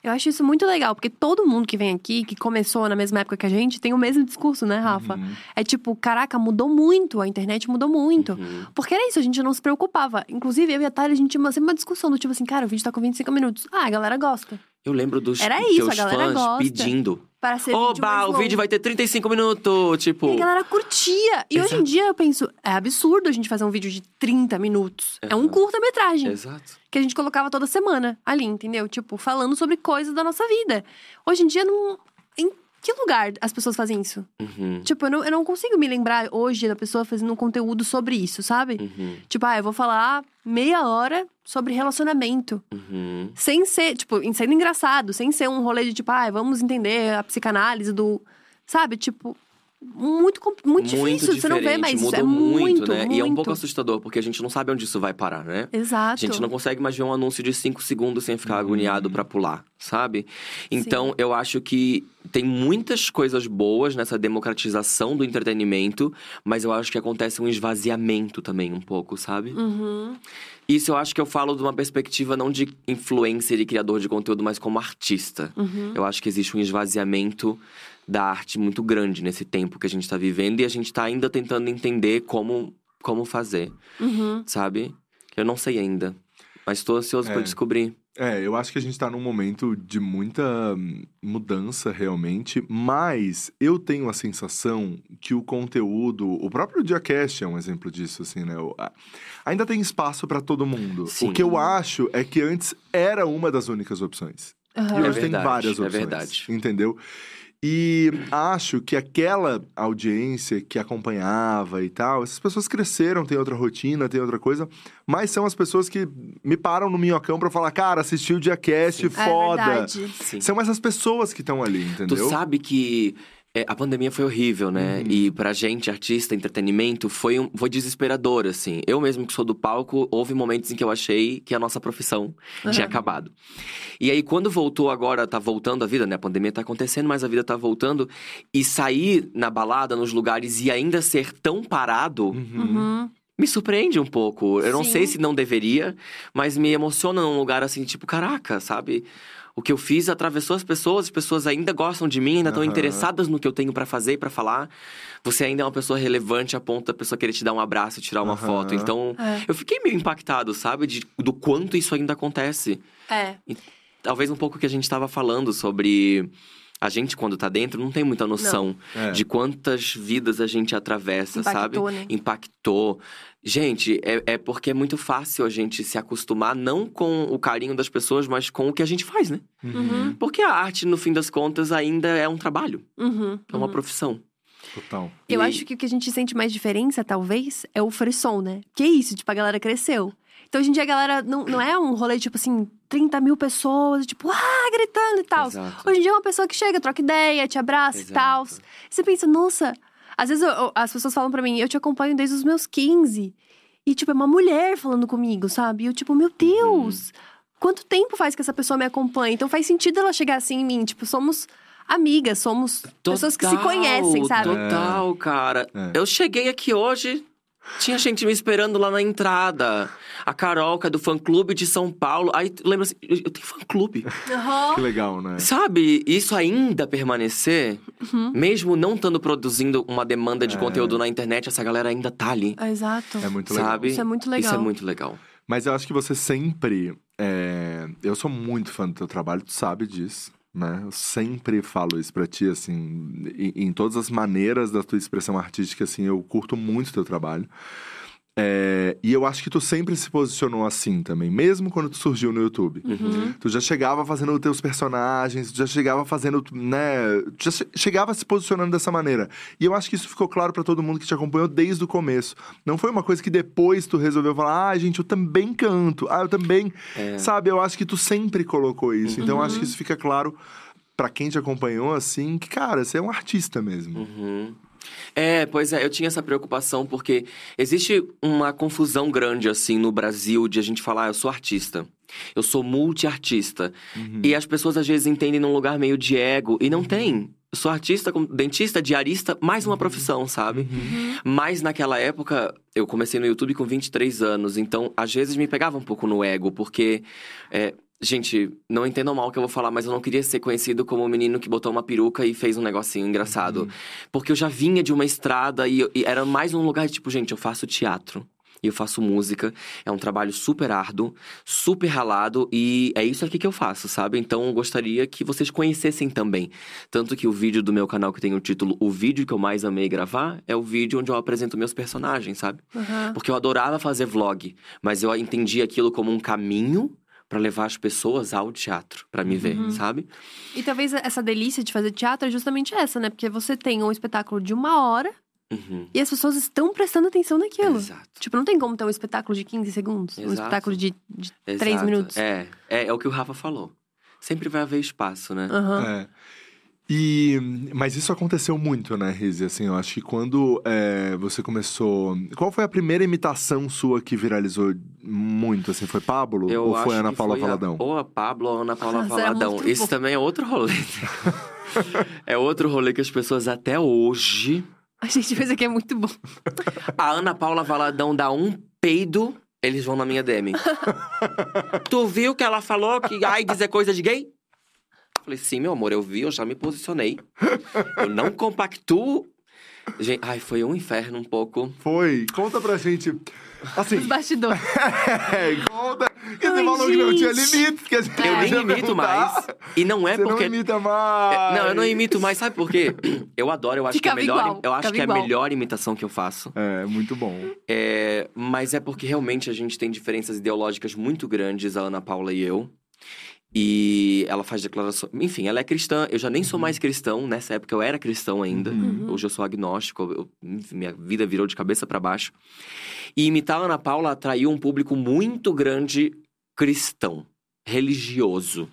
Eu acho isso muito legal, porque todo mundo que vem aqui, que começou na mesma época que a gente, tem o mesmo discurso, né, Rafa? Uhum. É tipo, caraca, mudou muito, a internet mudou muito. Uhum. Porque era isso, a gente não se preocupava. Inclusive, eu e a Thalia, a gente tinha uma- sempre uma discussão do tipo assim, cara, o vídeo tá com 25 minutos. Ah, a galera gosta. Eu lembro dos Era isso, teus a galera fãs gosta. pedindo para ser vídeo Oba, mais o vídeo longo. vai ter 35 minutos. Tipo. E a galera curtia. E hoje em Exato. dia eu penso, é absurdo a gente fazer um vídeo de 30 minutos. É um Exato. curta-metragem. Exato. Que a gente colocava toda semana ali, entendeu? Tipo, falando sobre coisas da nossa vida. Hoje em dia, não. Que lugar as pessoas fazem isso? Uhum. Tipo, eu não, eu não consigo me lembrar hoje da pessoa fazendo um conteúdo sobre isso, sabe? Uhum. Tipo, ah, eu vou falar meia hora sobre relacionamento. Uhum. Sem ser, tipo, sendo engraçado, sem ser um rolê de tipo, ah, vamos entender a psicanálise do. Sabe? Tipo, muito, com- muito, difícil. Você não vê diferente, mais isso. Mudou É muito, né? E é um muito. pouco assustador, porque a gente não sabe onde isso vai parar, né? Exato. A gente não consegue mais ver um anúncio de 5 segundos sem ficar agoniado pra pular, sabe? Então, eu acho que tem muitas coisas boas nessa democratização do entretenimento, mas eu acho que acontece um esvaziamento também um pouco, sabe? Uhum. Isso eu acho que eu falo de uma perspectiva não de influencer e criador de conteúdo, mas como artista. Uhum. Eu acho que existe um esvaziamento da arte muito grande nesse tempo que a gente tá vivendo e a gente tá ainda tentando entender como, como fazer, Uhum. sabe? Eu não sei ainda, mas tô ansioso É. pra descobrir. É, eu acho que a gente tá num momento de muita hum, mudança realmente, mas eu tenho a sensação que o conteúdo, o próprio Diacast é um exemplo disso, assim, né? Ainda tem espaço pra todo mundo. Sim. O que eu acho é que antes era uma das únicas opções. Aham. E hoje tem verdade, várias é opções. verdade. Entendeu? E acho que aquela audiência que acompanhava e tal, essas pessoas cresceram, tem outra rotina, tem outra coisa, mas são as pessoas que me param no minhocão pra falar, cara, assisti o Diacast, É foda. verdade. Sim. são essas pessoas que estão ali, Tu entendeu? sabe que é, a pandemia foi horrível, né? Uhum. E pra gente, artista, entretenimento, foi, um, foi desesperador, assim. Eu mesmo que sou do palco, houve momentos em que eu achei que a nossa profissão tinha Aham. acabado. E aí, quando voltou agora, tá voltando a vida, né? A pandemia tá acontecendo, mas a vida tá voltando. E sair na balada, nos lugares e ainda ser tão parado, Uhum. Uhum. me surpreende um pouco. Eu não Sim. sei se não deveria, mas me emociona num lugar assim, tipo, caraca, sabe? O que eu fiz atravessou as pessoas, as pessoas ainda gostam de mim, ainda estão Aham. interessadas no que eu tenho pra fazer e pra falar. Você ainda é uma pessoa relevante a ponto da pessoa querer te dar um abraço, tirar uma Aham. foto. Então, É. eu fiquei meio impactado, sabe? De, do quanto isso ainda acontece. É. Talvez um pouco que a gente tava falando sobre. A gente, quando tá dentro, não tem muita noção É. de quantas vidas a gente atravessa, Impactou, sabe? né? Impactou. Gente, é, é porque é muito fácil a gente se acostumar, não com o carinho das pessoas, mas com o que a gente faz, né? Uhum. Porque a arte, no fim das contas, ainda é um trabalho, Uhum. é uma uhum. profissão. Total. Eu E- acho que o que a gente sente mais diferença, talvez, é o frisson, né? Que é isso, tipo, a galera cresceu. Então, hoje em dia, a galera não, não é um rolê, tipo assim, 30 mil pessoas, tipo, ah, gritando e tal. Hoje em dia é uma pessoa que chega, troca ideia, te abraça e tal. Você pensa, nossa. Às vezes eu- eu- as pessoas falam pra mim, eu te acompanho desde os meus 15. E, tipo, é uma mulher falando comigo, sabe? E eu, tipo, meu Deus, quanto tempo faz que essa pessoa me acompanha? Então faz sentido ela chegar assim em mim. Tipo, somos amigas, somos pessoas que se Total, conhecem, sabe? Total, cara. É. Eu cheguei aqui hoje, tinha gente me esperando lá na entrada. A Carol, que é do fã-clube de São Paulo. Aí tu lembra assim, eu eu tenho fã-clube. Aham. Que legal, né? Sabe, isso ainda permanecer, Uhum. mesmo não estando produzindo uma demanda de É. conteúdo na internet, essa galera ainda tá ali. Exato. É muito legal. Sabe? Isso é muito legal. Isso é muito legal. Mas eu acho que você sempre. é, Eu sou muito fã do teu trabalho, tu sabe disso. Né? Eu sempre falo isso pra ti, assim, em, em todas as maneiras da tua expressão artística, assim, eu curto muito o teu trabalho. É, e eu acho que tu sempre se posicionou assim também, mesmo quando tu surgiu no YouTube. Uhum. Tu já chegava fazendo os teus personagens, tu já chegava fazendo, né? Tu já che- chegava se posicionando dessa maneira. E eu acho que isso ficou claro pra todo mundo que te acompanhou desde o começo. Não foi uma coisa que depois tu resolveu falar, ah, gente, eu também canto, ah, eu também. É. Sabe, eu acho que tu sempre colocou isso. Então eu acho Uhum. que isso fica claro pra quem te acompanhou, assim, que, cara, você é um artista mesmo. Uhum. É, pois é, eu tinha essa preocupação porque existe uma confusão grande, assim, no Brasil de a gente falar, ah, eu sou artista. Eu sou multiartista. Uhum. E as pessoas às vezes entendem num lugar meio de ego. E não tem. Eu sou artista, como dentista, diarista, mais uma profissão, sabe? Uhum. Mas naquela época, eu comecei no YouTube com 23 anos. Então, às vezes me pegava um pouco no ego, porque. é, gente, não entendam mal o que eu vou falar, mas eu não queria ser conhecido como o menino que botou uma peruca e fez um negocinho engraçado. Porque eu já vinha de uma estrada e, e era mais um lugar de tipo, gente, eu faço teatro. e eu faço música. É um trabalho super árduo, super ralado e é isso aqui que eu faço, sabe? Então eu gostaria que vocês conhecessem também. Tanto que o vídeo do meu canal que tem o título O Vídeo que eu mais amei gravar é o vídeo onde eu apresento meus personagens, sabe? Aham. Porque eu adorava fazer vlog, mas eu entendi aquilo como um caminho pra levar as pessoas ao teatro, pra me ver, sabe? E talvez essa delícia de fazer teatro é justamente essa, né? Porque você tem um espetáculo de uma hora Uhum. e as pessoas estão prestando atenção naquilo. Exato. Tipo, não tem como ter um espetáculo de 15 segundos. Um Exato. espetáculo de, de 3 Exato. minutos. É, é, é o que o Rafa falou. Sempre vai haver espaço, né? Aham. É. E, mas isso aconteceu muito, né, Rizzi? Assim, eu acho que quando é, você começou. Qual foi a primeira imitação sua que viralizou muito? Assim, foi Pablo? Eu ou foi Ana que Paula foi a- Valadão? ou a Pablo ou a Ana Paula Nossa, Valadão. Isso bom. também é outro rolê. é outro rolê que as pessoas até hoje. A gente fez aqui é muito bom. A Ana Paula Valadão dá um peido, eles vão na minha DM. tu viu que ela falou que AIDS é coisa de gay? Falei, sim, meu amor, eu vi, eu já me posicionei. Eu não compactuo. Gente, ai, foi um inferno um pouco. Foi. Conta pra gente. Assim, Os bastidores. é, conta. Que você falou que não tinha gente. limites. Que a gente Eu nem imito mais. E não é Você porque. não imita mais. Não, eu não imito mais, sabe por quê? Eu adoro, eu acho que é a Ficava melhor, igual, eu acho ficava que é a melhor imitação que eu faço. É, muito bom. É, mas é porque realmente a gente tem diferenças ideológicas muito grandes, a Ana Paula e eu. E ela faz declarações. Enfim, ela é cristã. Eu já nem sou mais cristão. Nessa época eu era cristão ainda. Uhum. Hoje eu sou agnóstico. eu- minha vida virou de cabeça pra baixo. E imitar a Ana Paula atraiu um público muito grande cristão, religioso.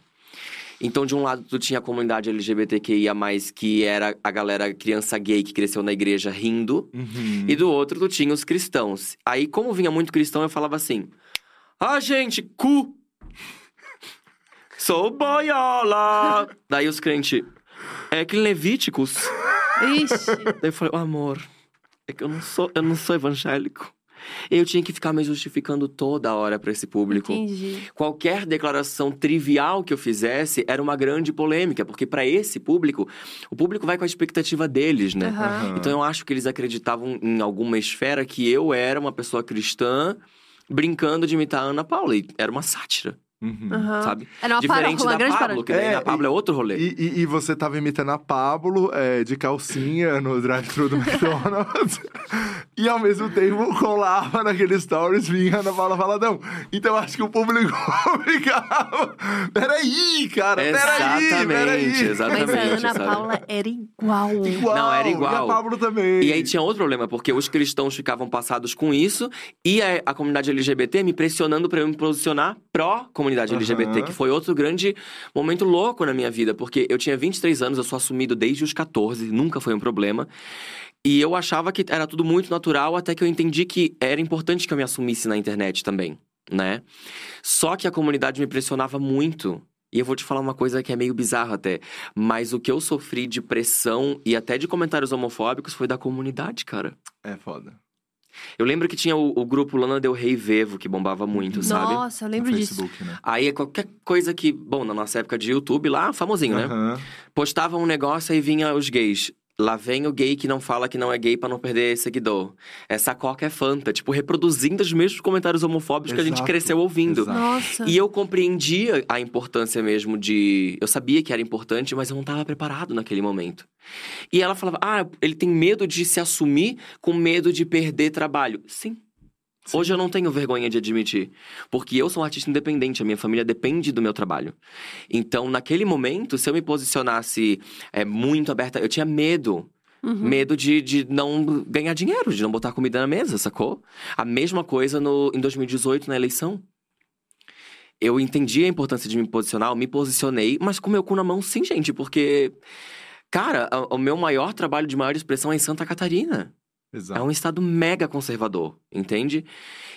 Então, de um lado, tu tinha a comunidade LGBTQIA, que era a galera criança gay que cresceu na igreja rindo. Uhum. E do outro, tu tinha os cristãos. Aí, como vinha muito cristão, eu falava assim: Ah, gente, cu! Sou boiola! Daí os crentes, é que Levíticos. Ixi. Daí eu falei, "Ô, amor, é que eu não sou, eu não sou evangélico. Eu tinha que ficar me justificando toda hora pra esse público. Entendi. Qualquer declaração trivial que eu fizesse era uma grande polêmica, porque pra esse público, o público vai com a expectativa deles, né? Aham. Então eu acho que eles acreditavam em alguma esfera que eu era uma pessoa cristã brincando de imitar a Ana Paula. E era uma sátira, Uhum. Sabe? Era uma Diferente uma da grande Pablo, que daí É, na Pablo é outro rolê. E, e- e você tava imitando a Pablo é, de calcinha no drive-thru do McDonald's. e ao mesmo tempo colava naquele stories vinha a Ana Paula Valadão. Então acho que o público ficava. Peraí, cara, peraí, Exatamente, peraí. Mas a exatamente. Ana sabe? Paula era igual. Igual, Não, era igual. E a Pablo também. E aí tinha outro problema, porque os cristãos ficavam passados com isso e a, a comunidade LGBT me pressionando pra eu me posicionar pró-comunidade Aham. LGBT, que foi outro grande momento louco na minha vida, porque eu tinha 23 anos, eu sou assumido desde os 14, nunca foi um problema. E eu achava que era tudo muito natural, até que eu entendi que era importante que eu me assumisse na internet também, né? Só que a comunidade me pressionava muito. E eu vou te falar uma coisa que é meio bizarra até. Mas o que eu sofri de pressão e até de comentários homofóbicos foi da comunidade, cara. É foda. Eu lembro que tinha o, o grupo Lana Del Rey Vevo, que bombava muito, sabe? Nossa, eu No lembro disso. Facebook, né? Aí qualquer coisa que, bom, na nossa época de YouTube lá, famosinho, né? Postava um negócio aí vinha os gays. Lá vem o gay que não fala que não é gay pra não perder seguidor. Essa coca é fanta. Tipo, reproduzindo os mesmos comentários homofóbicos que a gente Exato, cresceu ouvindo. exato. Nossa. E eu compreendia a importância mesmo de. Eu sabia que era importante, mas eu não estava preparado naquele momento. E ela falava: ah, ele tem medo de se assumir com medo de perder trabalho. Sim. Hoje eu não tenho vergonha de admitir. Porque eu sou um artista independente, a minha família depende do meu trabalho. Então, naquele momento, se eu me posicionasse é, muito aberta, eu tinha medo. Uhum. Medo de, de não ganhar dinheiro, de não botar comida na mesa, sacou? A mesma coisa no, em 2018, na eleição. Eu entendi a importância de me posicionar, eu me posicionei, mas com meu cu na mão, sim, gente, porque. Cara, o meu maior trabalho de maior expressão é em Santa Catarina. É Exato. um estado mega conservador, entende?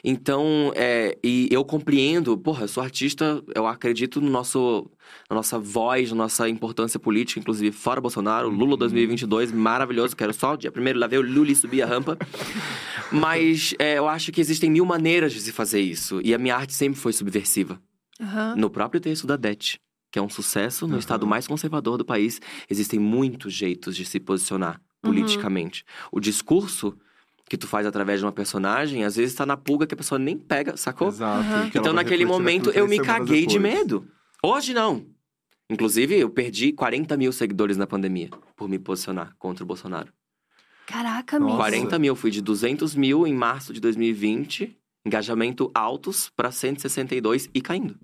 Então, é, e eu compreendo, porra, eu sou artista, eu acredito no nosso, na nossa voz, na nossa importância política, inclusive fora Bolsonaro, Lula 2022, maravilhoso, quero só, dia primeiro lá ver o Lula subir a rampa. Mas é, eu acho que existem mil maneiras de se fazer isso, e a minha arte sempre foi subversiva. Aham. No próprio texto da Det, que é um sucesso no Aham. estado mais conservador do país, existem muitos jeitos de se posicionar politicamente. O discurso que tu faz através de uma personagem, às vezes tá na pulga que a pessoa nem pega, sacou? Exato. Ela Então, naquele momento, eu me caguei de medo. Hoje, não. Inclusive, eu perdi 40 mil seguidores na pandemia por me posicionar contra o Bolsonaro. Caraca, amigo. 40 mil. Fui de 200 mil em março de 2020. Engajamento altos pra 162 e caindo.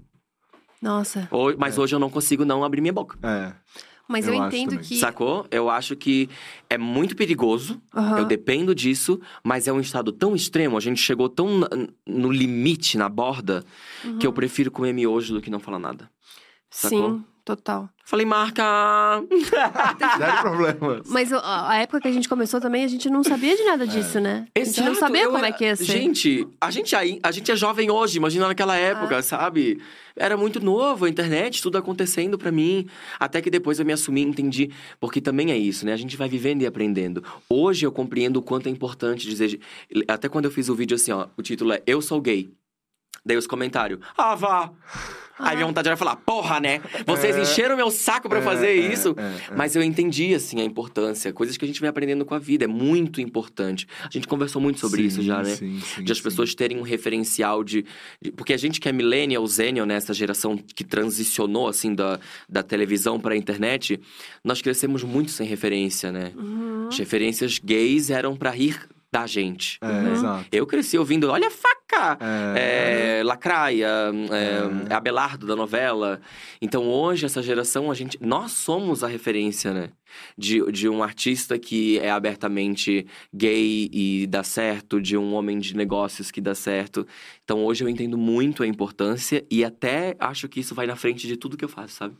Nossa. Ho- Mas É. hoje eu não consigo não abrir minha boca. É. Mas eu, Eu entendo que. Sacou? Eu acho que é muito perigoso. Aham. Eu dependo disso, mas é um estado tão extremo, a gente chegou tão no limite, na borda, que eu prefiro comer miojo do que não falar nada. sacou? Sim, total. Falei, marca! Zero problemas. Mas a época que a gente começou também, a gente não sabia de nada disso, né? A gente não Exato, sabia eu como era- é que ia ser. Gente, a gente, aí, a gente é jovem hoje, imagina naquela época, Ah. sabe? Era muito novo, a internet, tudo acontecendo pra mim. Até que depois eu me assumi e entendi. Porque também é isso, né? A gente vai vivendo e aprendendo. Hoje eu compreendo o quanto é importante dizer. Até quando eu fiz o vídeo assim, ó, o título é Eu Sou Gay. Daí os comentários, ah, vá! Aí minha vontade era falar, porra, né? Vocês É. encheram meu saco pra É, fazer é, isso. é, é. Mas eu entendi, assim, a importância. Coisas que a gente vai aprendendo com a vida. É muito importante. A gente conversou muito sobre isso Sim, já, né? Sim, sim, de as sim. pessoas terem um referencial de, de- Porque a gente que é millennial, zennial, né? Essa geração que transicionou, assim, da, da televisão pra internet. Nós crescemos muito sem referência, né? Uhum. As referências gays eram pra rir da gente. É, Uhum. exato. Eu cresci ouvindo, olha a faca! É. É, Lacraia, é, Abelardo da novela. Então hoje, essa geração, a gente. Nós somos a referência, né? De, de um artista que é abertamente gay e dá certo, de um homem de negócios que dá certo. Então hoje eu entendo muito a importância e até acho que isso vai na frente de tudo que eu faço, sabe?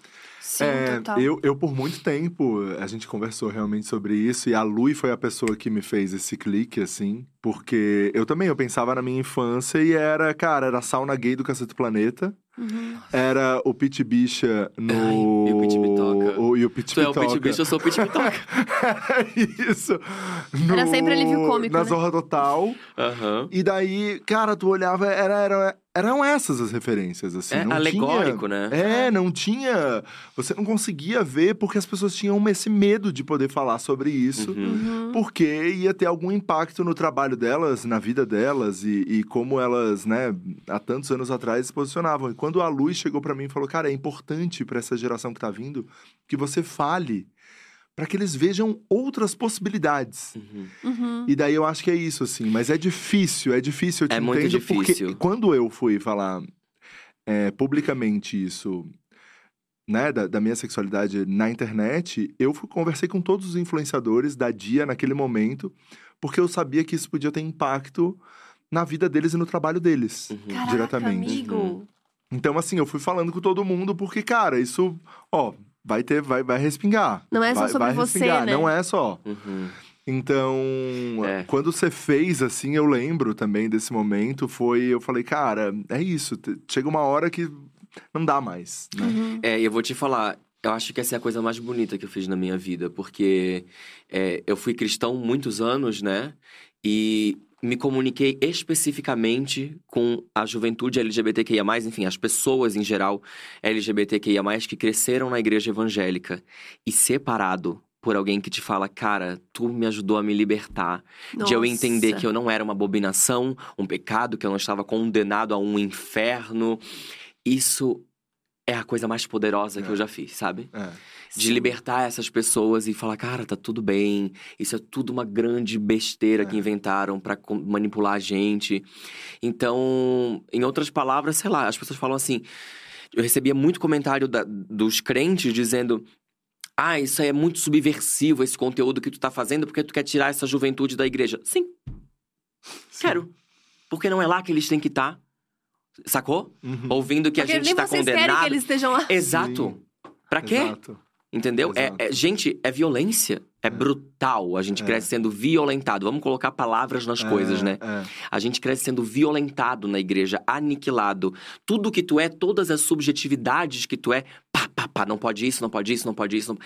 Sim, É, total. eu, eu, por muito tempo, a gente conversou realmente sobre isso, e a Lui foi a pessoa que me fez esse clique, assim, porque eu também, eu pensava na minha infância e era, cara, era a sauna gay do Cacete Planeta, Uhum. era o Pit Bicha no... Ai, e o Pit Bitoca. o- E o Pit Tu é o. Pit Bicho, eu sou o Pit Bitoca. Isso. Era No- sempre alívio cômico, Na né? Zorra Total. Aham. E daí, cara, tu olhava, era, era, eram essas as referências, assim. É não alegórico, tinha... né? É, não tinha. Você não conseguia ver porque as pessoas tinham esse medo de poder falar sobre isso. Uhum. Uhum. Porque ia ter algum impacto no trabalho delas, na vida delas e, e como elas, né, há tantos anos atrás se posicionavam. E quando a Luz chegou pra mim e falou: Cara, é importante pra essa geração que tá vindo que você fale pra que eles vejam outras possibilidades. Uhum. Uhum. E daí eu acho que é isso, assim. Mas é difícil, é difícil. Eu te É muito entendo difícil. Porque quando eu fui falar é, publicamente isso, né, da, da minha sexualidade na internet, eu fui- conversei com todos os influenciadores da dia naquele momento, porque eu sabia que isso podia ter impacto na vida deles e no trabalho deles, Uhum. Caraca, diretamente. amigo. Uhum. Então, assim, eu fui falando com todo mundo, porque, cara, isso, ó, vai ter, vai, vai respingar. Não é só vai, sobre vai você, respingar, né? Não é só. Uhum. Então, É. quando você fez, assim, eu lembro também desse momento, foi, eu falei, cara, é isso, chega uma hora que não dá mais, né? Uhum. É, e eu vou te falar, eu acho que essa é a coisa mais bonita que eu fiz na minha vida, porque é, eu fui cristão muitos anos, né? E me comuniquei especificamente com a juventude LGBTQIA, enfim, as pessoas em geral LGBTQIA, que cresceram na igreja evangélica e separado. Por alguém que te fala, cara, tu me ajudou a me libertar. De eu entender que eu não era uma abominação, um pecado, que eu não estava condenado a um inferno. Isso é a coisa mais poderosa que É. eu já fiz, sabe? É. De libertar essas pessoas e falar, cara, tá tudo bem. Isso é tudo uma grande besteira que É. inventaram pra com- manipular a gente. Então, em outras palavras, sei lá, as pessoas falam assim. Eu recebia muito comentário da- dos crentes dizendo. Ah, isso aí é muito subversivo, esse conteúdo que tu tá fazendo, porque tu quer tirar essa juventude da igreja. Sim, quero. Porque não é lá que eles têm que estar. Sacou? Uhum. Ouvindo que Porque a gente nem tá vocês condenado. querem que eles estejam lá. Exato. Pra quê? Exato. Entendeu? É, é- gente, é violência. É, brutal. A gente É. cresce sendo violentado. Vamos colocar palavras nas coisas, É, né? é. A gente cresce sendo violentado na igreja, aniquilado. Tudo que tu é, todas as subjetividades que tu é, pá, pá, pá, não pode isso, não pode isso, não pode isso. Não...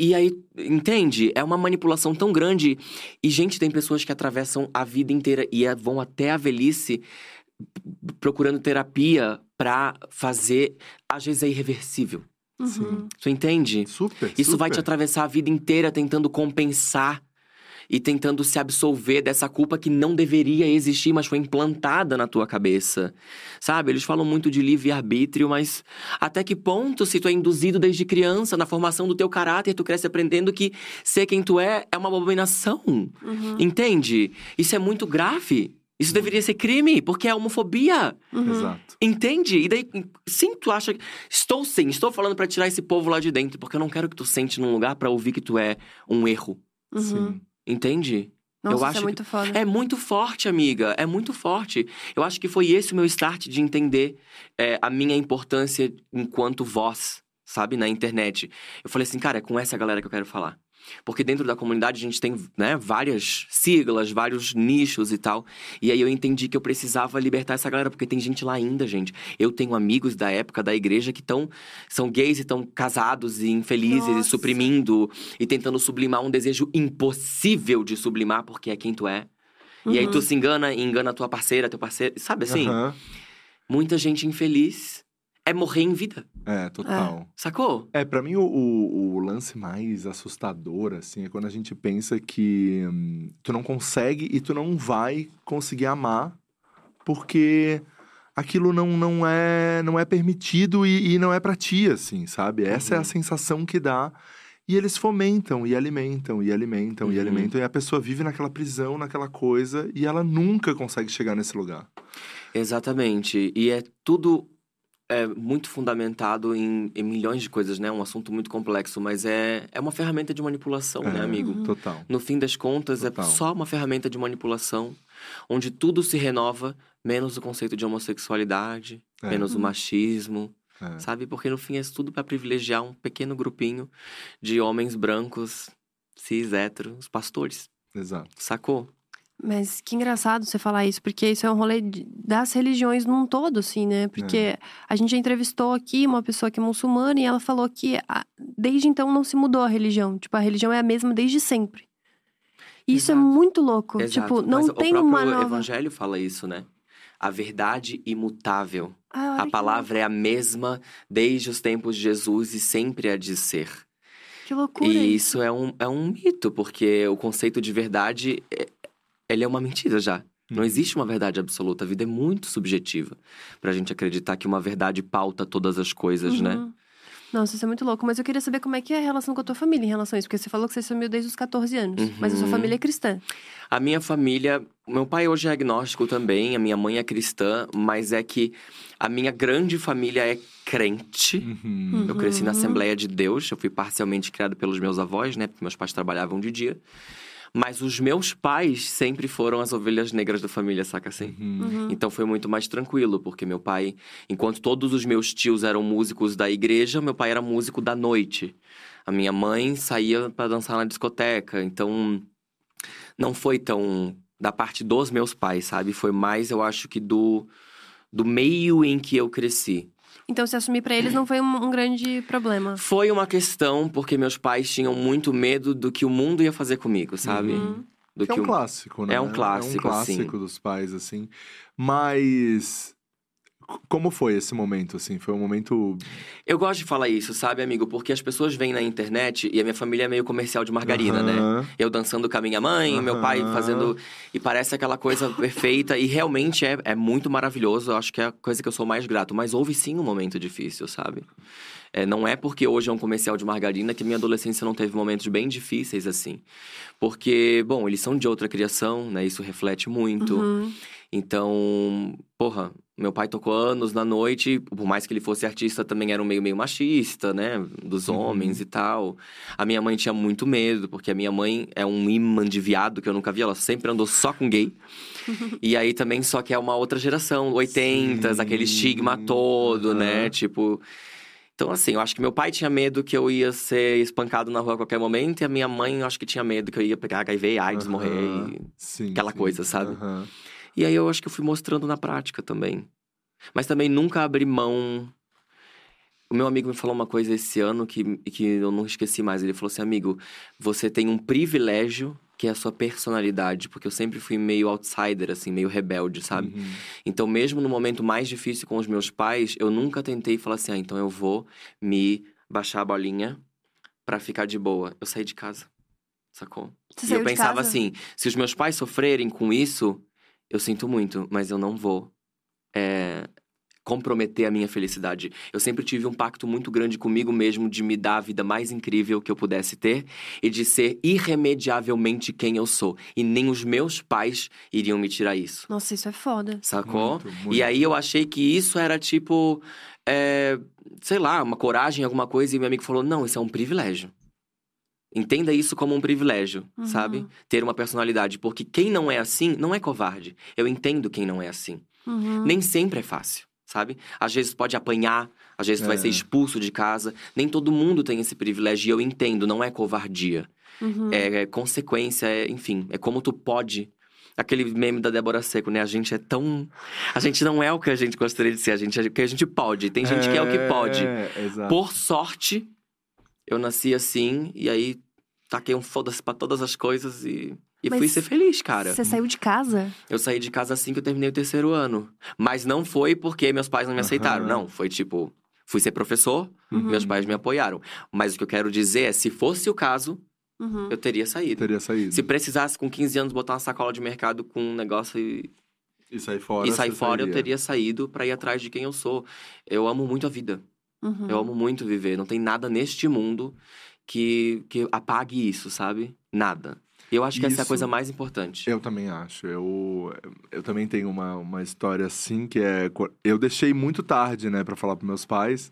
E aí, entende? É uma manipulação tão grande. E, gente, tem pessoas que atravessam a vida inteira e é- vão até a velhice procurando terapia pra fazer. Às vezes é irreversível. Uhum. Tu entende? Super. Isso vai te super. atravessar a vida inteira tentando compensar. e tentando se absolver dessa culpa que não deveria existir, mas foi implantada na tua cabeça. Sabe? Eles falam muito de livre-arbítrio, mas até que ponto, se tu é induzido desde criança na formação do teu caráter, tu cresce aprendendo que ser quem tu é é uma abominação? Uhum. Entende? Isso é muito grave. Isso deveria ser crime, porque é homofobia. Uhum. Exato. Entende? E daí, sim, tu acha. que- Estou sim, estou falando pra tirar esse povo lá de dentro, porque eu não quero que tu sente num lugar pra ouvir que tu é um erro. Uhum. Sim. Entende? Nossa, Eu isso acho é que- muito foda. É muito forte, amiga. É muito forte. Eu acho que foi esse o meu start de entender é, a minha importância enquanto voz, sabe, na internet. Eu falei assim, cara, é com essa galera que eu quero falar. Porque dentro da comunidade a gente tem, né, várias siglas, vários nichos e tal. E aí eu entendi que eu precisava libertar essa galera, porque tem gente lá ainda, gente. Eu tenho amigos da época da igreja que tão, são gays e estão casados e infelizes Nossa. e suprimindo e tentando sublimar um desejo impossível de sublimar, porque é quem tu é. E aí tu se engana e engana a tua parceira, teu parceiro. Sabe assim? Aham. Muita gente infeliz é morrer em vida. É, total. Sacou? É, pra mim o, o, o lance mais assustador, assim, é quando a gente pensa que hum, tu não consegue e tu não vai conseguir amar porque aquilo não, não, é, não é permitido e, e não é pra ti, assim, sabe? Essa é a Uhum. sensação que dá. E eles fomentam e alimentam e alimentam e Uhum. alimentam. E a pessoa vive naquela prisão, naquela coisa, e ela nunca consegue chegar nesse lugar. Exatamente. E é tudo é, muito fundamentado em, em milhões de coisas, né? Um assunto muito complexo, mas é, é uma ferramenta de manipulação, né, É, amigo? Total. No fim das contas, Total. é só uma ferramenta de manipulação, onde tudo se renova, menos o conceito de homossexualidade, É. menos o machismo, É. sabe? Porque no fim é tudo pra privilegiar um pequeno grupinho de homens brancos, cis, héteros, pastores. Exato. Sacou? Mas que engraçado você falar isso, porque isso é um rolê das religiões num todo, assim, né? Porque É. a gente já entrevistou aqui uma pessoa que é muçulmana e ela falou que a- desde então não se mudou a religião. Tipo, a religião é a mesma desde sempre. E Isso é muito louco. Exato. Tipo, não Mas tem o uma nova. evangelho fala isso, né? A verdade imutável. Ah, A que palavra é a mesma desde os tempos de Jesus e sempre há de ser. Que loucura. E isso é um, é um mito, porque o conceito de verdade, ele é uma mentira já. Não Uhum. existe uma verdade absoluta. A vida é muito subjetiva pra gente acreditar que uma verdade pauta todas as coisas, né? Uhum. Nossa, isso é muito louco. Mas eu queria saber como é que é a relação com a tua família em relação a isso. Porque você falou que você se sumiu desde os 14 anos. Mas a sua Uhum. família é cristã. A minha família, meu pai hoje é agnóstico também, a minha mãe é cristã, mas é que a minha grande família é crente. Uhum. Eu cresci na Uhum. Assembleia de Deus, eu fui parcialmente criado pelos meus avós, né? Porque meus pais trabalhavam de dia. Mas os meus pais sempre foram as ovelhas negras da família, saca assim? Uhum. Uhum. Então foi muito mais tranquilo, porque meu pai, enquanto todos os meus tios eram músicos da igreja, meu pai era músico da noite. A minha mãe saía para dançar na discoteca, então não foi tão da parte dos meus pais, sabe? Foi mais, eu acho que do do meio em que eu cresci. Então, se assumir pra eles não foi um, um grande problema. Foi uma questão porque meus pais tinham muito medo do que o mundo ia fazer comigo, sabe? Uhum. Do Que é um o- clássico, né? É um clássico, É um clássico dos pais, assim. Mas. Como foi esse momento, assim? Foi um momento. Eu gosto de falar isso, sabe, amigo? Porque as pessoas vêm na internet e a minha família é meio comercial de margarina, né? Aham. Eu dançando com a minha mãe, meu pai fazendo. E parece aquela coisa perfeita. E realmente é, é muito maravilhoso. Eu acho que é a coisa que eu sou mais grato. Mas houve sim um momento difícil, sabe? É, não é porque hoje é um comercial de margarina que minha adolescência não teve momentos bem difíceis assim. Porque, bom, eles são de outra criação, né? Isso reflete muito. Uhum. Então, porra, meu pai tocou anos na noite, por mais que ele fosse artista, também era um meio meio machista, né? Dos Uhum. homens e tal. A minha mãe tinha muito medo, porque a minha mãe é um imã de viado que eu nunca vi, ela sempre andou só com gay. e aí também só que é uma outra geração, 80, Sim. aquele estigma todo, né? Aham. Tipo. Então, assim, eu acho que meu pai tinha medo que eu ia ser espancado na rua a qualquer momento, e a minha mãe, eu acho que tinha medo que eu ia pegar HIV, AIDS, morrer. Aham. e- Sim, aquela sim. coisa, sabe? Aham. E aí eu acho que eu fui mostrando na prática também. Mas também nunca abri mão. O meu amigo me falou uma coisa esse ano que, que eu não esqueci mais. Ele falou assim: amigo, você tem um privilégio que é a sua personalidade, porque eu sempre fui meio outsider, assim, meio rebelde, sabe? Uhum. Então, mesmo no momento mais difícil com os meus pais, eu nunca tentei falar assim: ah, então eu vou me baixar a bolinha pra ficar de boa. Eu saí de casa. sacou? Você e saiu eu de pensava casa? assim: se os meus pais sofrerem com isso, eu sinto muito, mas eu não vou é, comprometer a minha felicidade. Eu sempre tive um pacto muito grande comigo mesmo de me dar a vida mais incrível que eu pudesse ter e de ser irremediavelmente quem eu sou. E nem os meus pais iriam me tirar isso. Nossa, isso é foda. Sacou? Muito, muito. E aí eu achei que isso era tipo, é, sei lá, uma coragem, alguma coisa, e meu amigo falou: não, isso é um privilégio. Entenda isso como um privilégio, Uhum. sabe? Ter uma personalidade. Porque quem não é assim não é covarde. Eu entendo quem não é assim. Uhum. Nem sempre é fácil, sabe? Às vezes pode apanhar, às vezes tu vai É. ser expulso de casa. Nem todo mundo tem esse privilégio. E eu entendo, não é covardia. Uhum. É, é consequência, é, enfim, é como tu pode. Aquele meme da Débora Seco, né? A gente é tão. A gente não é o que a gente gostaria de ser, a gente é o que a gente pode. Tem gente que é o que pode. É, exato. Por sorte, eu nasci assim, e aí taquei um foda-se pra todas as coisas e. E Mas fui ser feliz, cara. Você saiu de casa? Eu saí de casa assim que eu terminei o terceiro ano. Mas não foi porque meus pais não me aceitaram. Aham. Não, foi tipo. Fui ser professor, Uhum. meus pais me apoiaram. Mas o que eu quero dizer é: se fosse o caso, Uhum. eu teria saído. Teria saído. Se precisasse, com 15 anos, botar uma sacola de mercado com um negócio e, E sair fora. e sair fora, eu sairia. teria saído pra ir atrás de quem eu sou. Eu amo muito a vida. Uhum. Eu amo muito viver. Não tem nada neste mundo que, que apague isso, sabe? Nada. Eu acho que essa é a Isso- coisa mais importante. Eu também acho. Eu, eu também tenho uma, uma história assim que é. Eu deixei muito tarde, né, pra falar pros meus pais.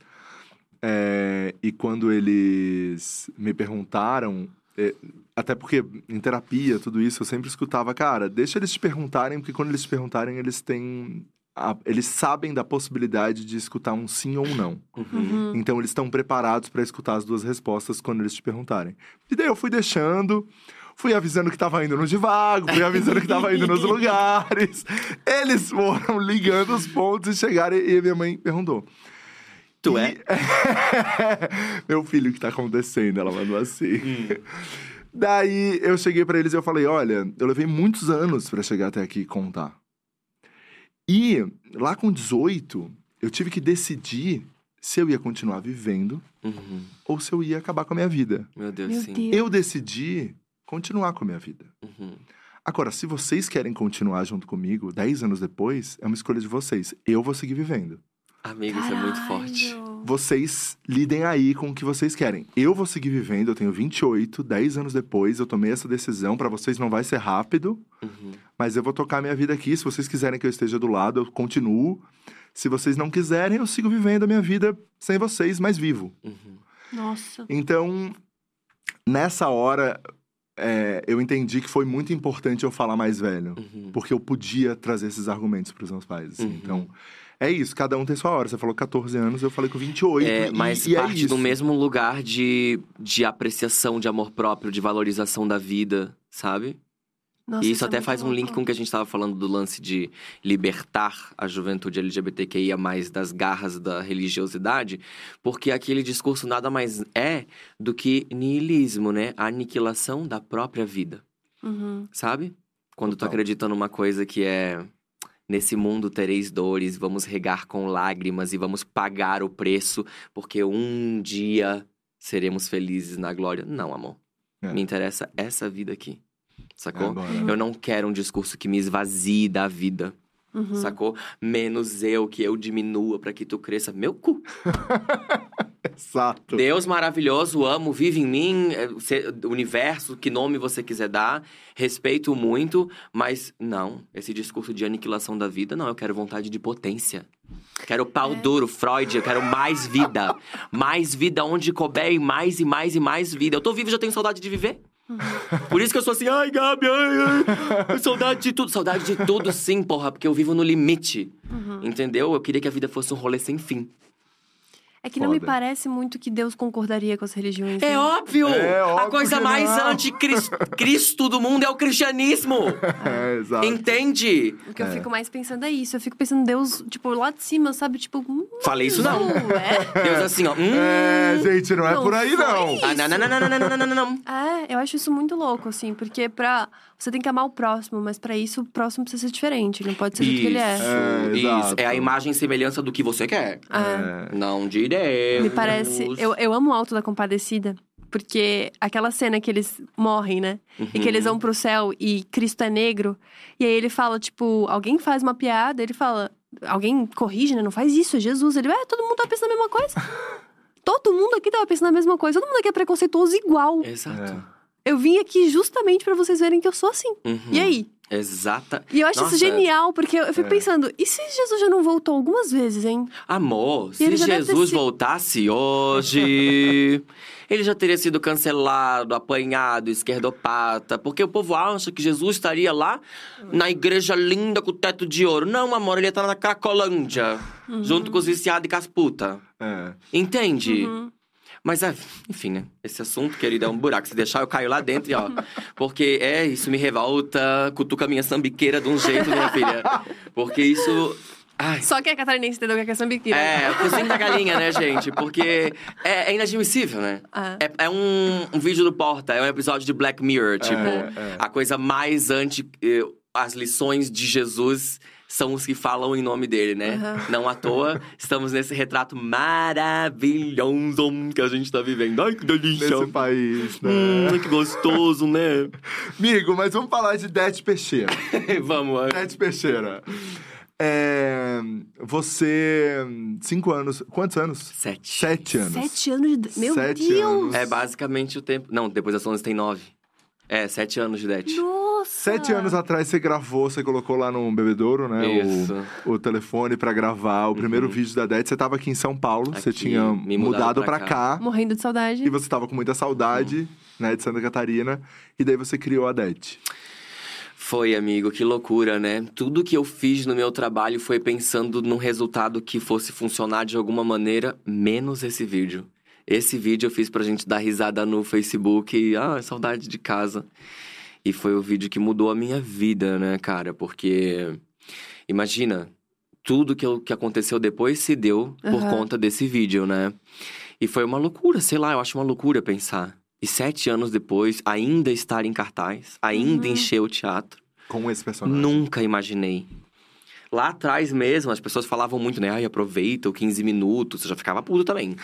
É, e quando eles me perguntaram, é, até porque em terapia, tudo isso, eu sempre escutava, cara, deixa eles te perguntarem, porque quando eles te perguntarem, eles têm. A- eles sabem da possibilidade de escutar um sim ou um não. Uhum. Uhum. Então eles estão preparados para escutar as duas respostas quando eles te perguntarem. E daí eu fui deixando, fui avisando que tava indo no divago, fui avisando que tava indo nos lugares. Eles foram ligando os pontos e chegaram e minha mãe perguntou. Tu E- é? Meu filho, o que tá acontecendo? Ela mandou assim. Daí eu cheguei pra eles e eu falei: olha, eu levei muitos anos pra chegar até aqui e contar. E lá com 18, eu tive que decidir se eu ia continuar vivendo Uhum. ou se eu ia acabar com a minha vida. Meu Deus, Meu sim. Deus. Eu decidi continuar com a minha vida. Uhum. Agora, se vocês querem continuar junto comigo, 10 anos depois, é uma escolha de vocês. Eu vou seguir vivendo. Amigo, isso é muito forte. Vocês lidem aí com o que vocês querem. Eu vou seguir vivendo, eu tenho 28, 10 anos depois, eu tomei essa decisão. Pra vocês não vai ser rápido, Uhum. mas eu vou tocar minha vida aqui. Se vocês quiserem que eu esteja do lado, eu continuo. Se vocês não quiserem, eu sigo vivendo a minha vida sem vocês, mas vivo. Uhum. Nossa. Então, nessa hora, é, eu entendi que foi muito importante eu falar mais velho. Uhum. Porque eu podia trazer esses argumentos para os meus pais. assim. Uhum. Então, é isso. Cada um tem sua hora. Você falou 14 anos, eu falei com 28. É, e- mas e, é parte isso. do mesmo lugar de, de apreciação, de amor próprio, de valorização da vida, sabe? Nossa, e isso é até faz um link com o que a gente estava falando do lance de libertar a juventude LGBTQIA das garras da religiosidade, porque aquele discurso nada mais é do que niilismo, né? A aniquilação da própria vida, Uhum. sabe? Quando tu Total. acredita numa coisa que é nesse mundo tereis dores, vamos regar com lágrimas e vamos pagar o preço, porque um dia seremos felizes na glória. Não, amor. É. Me interessa essa vida aqui. Sacou? Agora. Eu não quero um discurso que me esvazie da vida, Uhum. sacou? Menos eu, que eu diminua pra que tu cresça. Meu cu! Exato. Deus maravilhoso, amo, vive em mim, é, universo, que nome você quiser dar, respeito muito, mas não, esse discurso de aniquilação da vida, não, eu quero vontade de potência. Quero pau É. duro, Freud, eu quero mais vida. mais vida onde couber e mais e mais e mais vida. Eu tô vivo e já tenho saudade de viver. Por isso que eu sou assim, ai, Gabi, ai, ai, saudade de tudo. Saudade de tudo, sim, porra, porque eu vivo no limite. Uhum. Entendeu? Eu queria que a vida fosse um rolê sem fim. É que não me Foda. parece muito que Deus concordaria com as religiões. É né? óbvio! É a óbvio coisa que mais anticristo do mundo é o cristianismo! É, exato. Entende? O que eu É. fico mais pensando é isso. Eu fico pensando Deus, tipo, lá de cima, sabe? Tipo, hum, Falei isso não. é? Deus assim, ó. Hum. É, gente, não é Não por aí, não. Ah, não, não, não, não, não, não, não, não, não. É, eu acho isso muito louco, assim, porque pra. Você tem que amar o próximo, mas pra isso o próximo precisa ser diferente, ele não pode ser do que ele é. É, isso. É a imagem e semelhança do que você quer. É. É. Não diremos. Me parece. Eu, eu amo o Alto da Compadecida, porque aquela cena que eles morrem, né? E que eles Uhum. vão pro céu e Cristo é negro. E aí ele fala, tipo, alguém faz uma piada, ele fala, alguém corrige, né? Não faz isso, é Jesus. Ele, é, todo mundo tá pensando a mesma coisa. todo mundo aqui tava pensando a mesma coisa. Todo mundo aqui é preconceituoso igual. Exato. Eu vim aqui justamente pra vocês verem que eu sou assim. Uhum. E aí? Exata. E eu acho Nossa. isso genial, porque eu, eu fico É. pensando, e se Jesus já não voltou algumas vezes, hein? Amor, se Jesus sido- voltasse hoje, ele já teria sido cancelado, apanhado, esquerdopata. Porque o povo acha que Jesus estaria lá na igreja linda com o teto de ouro. Não, amor, ele ia estar na Cracolândia, junto com os viciados e com as putas. É. Entende? Uhum. Mas, é, enfim, né? Esse assunto, querido, é um buraco. Se deixar, eu caio lá dentro e ó. Porque é, isso me revolta, cutuca a minha sambiqueira de um jeito, minha filha. Porque isso. Ai. Só que a catarinense entendeu o que é sambiquira. É, o cozinho da galinha, né, gente? Porque é, é inadmissível, né? Ah. É, é um, um vídeo do Porta, é um episódio de Black Mirror. Tipo, é. a coisa mais anti. eh, As lições de Jesus são os que falam em nome dele, né? Aham. Não à toa, estamos nesse retrato maravilhoso que a gente tá vivendo. Ai, que delícia! Nesse país, né? Hum, que gostoso, né? Amigo, mas vamos falar de Dete Peixeira. Vamos, é. Dete Peixeira. É, você. Cinco anos. Quantos anos? Sete. Sete anos. Sete anos de... Meu Sete Deus! anos. É basicamente o tempo. Não, depois das 11 tem nove. É, sete anos de Det. Nossa! Sete anos atrás você gravou, você colocou lá no Bebedouro, né? Isso. Uhum. O, o telefone pra gravar o primeiro vídeo da Det. Você tava aqui em São Paulo, você Aqui, tinha me mudado pra pra cá. Morrendo de saudade. E você tava com muita saudade, né, de Santa Catarina. E daí você criou a Det. Foi, amigo, que loucura, né? Tudo que eu fiz no meu trabalho foi pensando num resultado que fosse funcionar de alguma maneira, menos esse vídeo. Esse vídeo eu fiz pra gente dar risada no Facebook e, ah, saudade de casa. E foi o vídeo que mudou a minha vida, né, cara? Porque, imagina, tudo que, eu- que aconteceu depois se deu por conta desse vídeo, né? E foi uma loucura, sei lá, eu acho uma loucura pensar. E sete anos depois, ainda estar em cartaz, ainda Uhum. encher o teatro. Com esse personagem. Nunca imaginei. Lá atrás mesmo, as pessoas falavam muito, né? Ai, aproveita o 15 minutos. Eu já ficava puto também.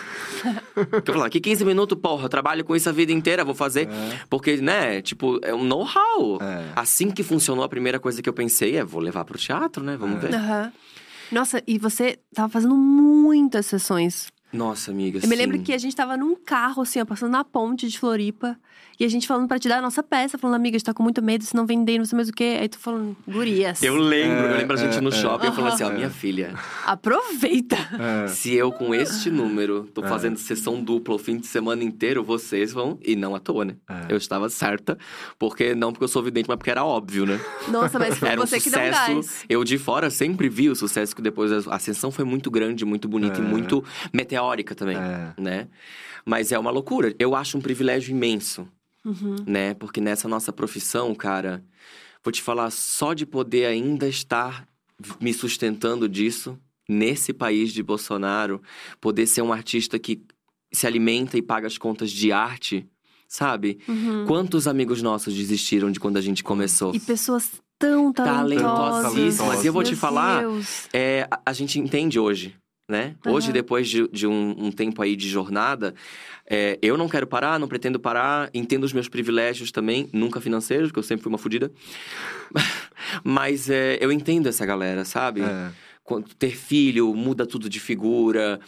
Porque eu falava, que 15 minutos, porra? Eu trabalho com isso a vida inteira, vou fazer. É. Porque, né, tipo, é um know-how. É. Assim que funcionou, a primeira coisa que eu pensei é, vou levar pro teatro, né? Vamos É. ver. Aham. Nossa, e você tava fazendo muitas sessões. Nossa, amiga, Eu me lembro sim. que a gente tava num carro, assim, ó, passando na ponte de Floripa. E a gente falando pra te dar a nossa peça, falando, amiga, a gente tá com muito medo, se não vender, não sei mais o quê. Aí tu falando, gurias. Eu lembro, É, eu lembro a gente é, no é. shopping, eu falando assim, ó, minha filha, Aproveita! É. se eu com este número tô É. fazendo sessão dupla o fim de semana inteiro, vocês vão, e não à toa, né? É. Eu estava certa, porque não porque eu sou vidente, mas porque era óbvio, né? Nossa, mas foi Era um você que deu sucesso. gás. Eu de fora sempre vi o sucesso que depois a ascensão foi muito grande, muito bonita É. e muito meteórica também, É. né? Mas é uma loucura. Eu acho um privilégio imenso, Uhum. né? Porque nessa nossa profissão, cara, vou te falar só de poder ainda estar me sustentando disso nesse país de Bolsonaro, poder ser um artista que se alimenta e paga as contas de arte, sabe? Uhum. Quantos amigos nossos desistiram de quando a gente começou? E pessoas tão talentosas. Talentosíssimas. E eu vou te falar. É, a, a gente entende hoje, né? Hoje, Aham. depois de, de um, um tempo aí de jornada, é, eu não quero parar, não pretendo parar, entendo os meus privilégios também, nunca financeiros, porque eu sempre fui uma fodida. Mas é, eu entendo essa galera, sabe? É. Quando ter filho, muda tudo de figura.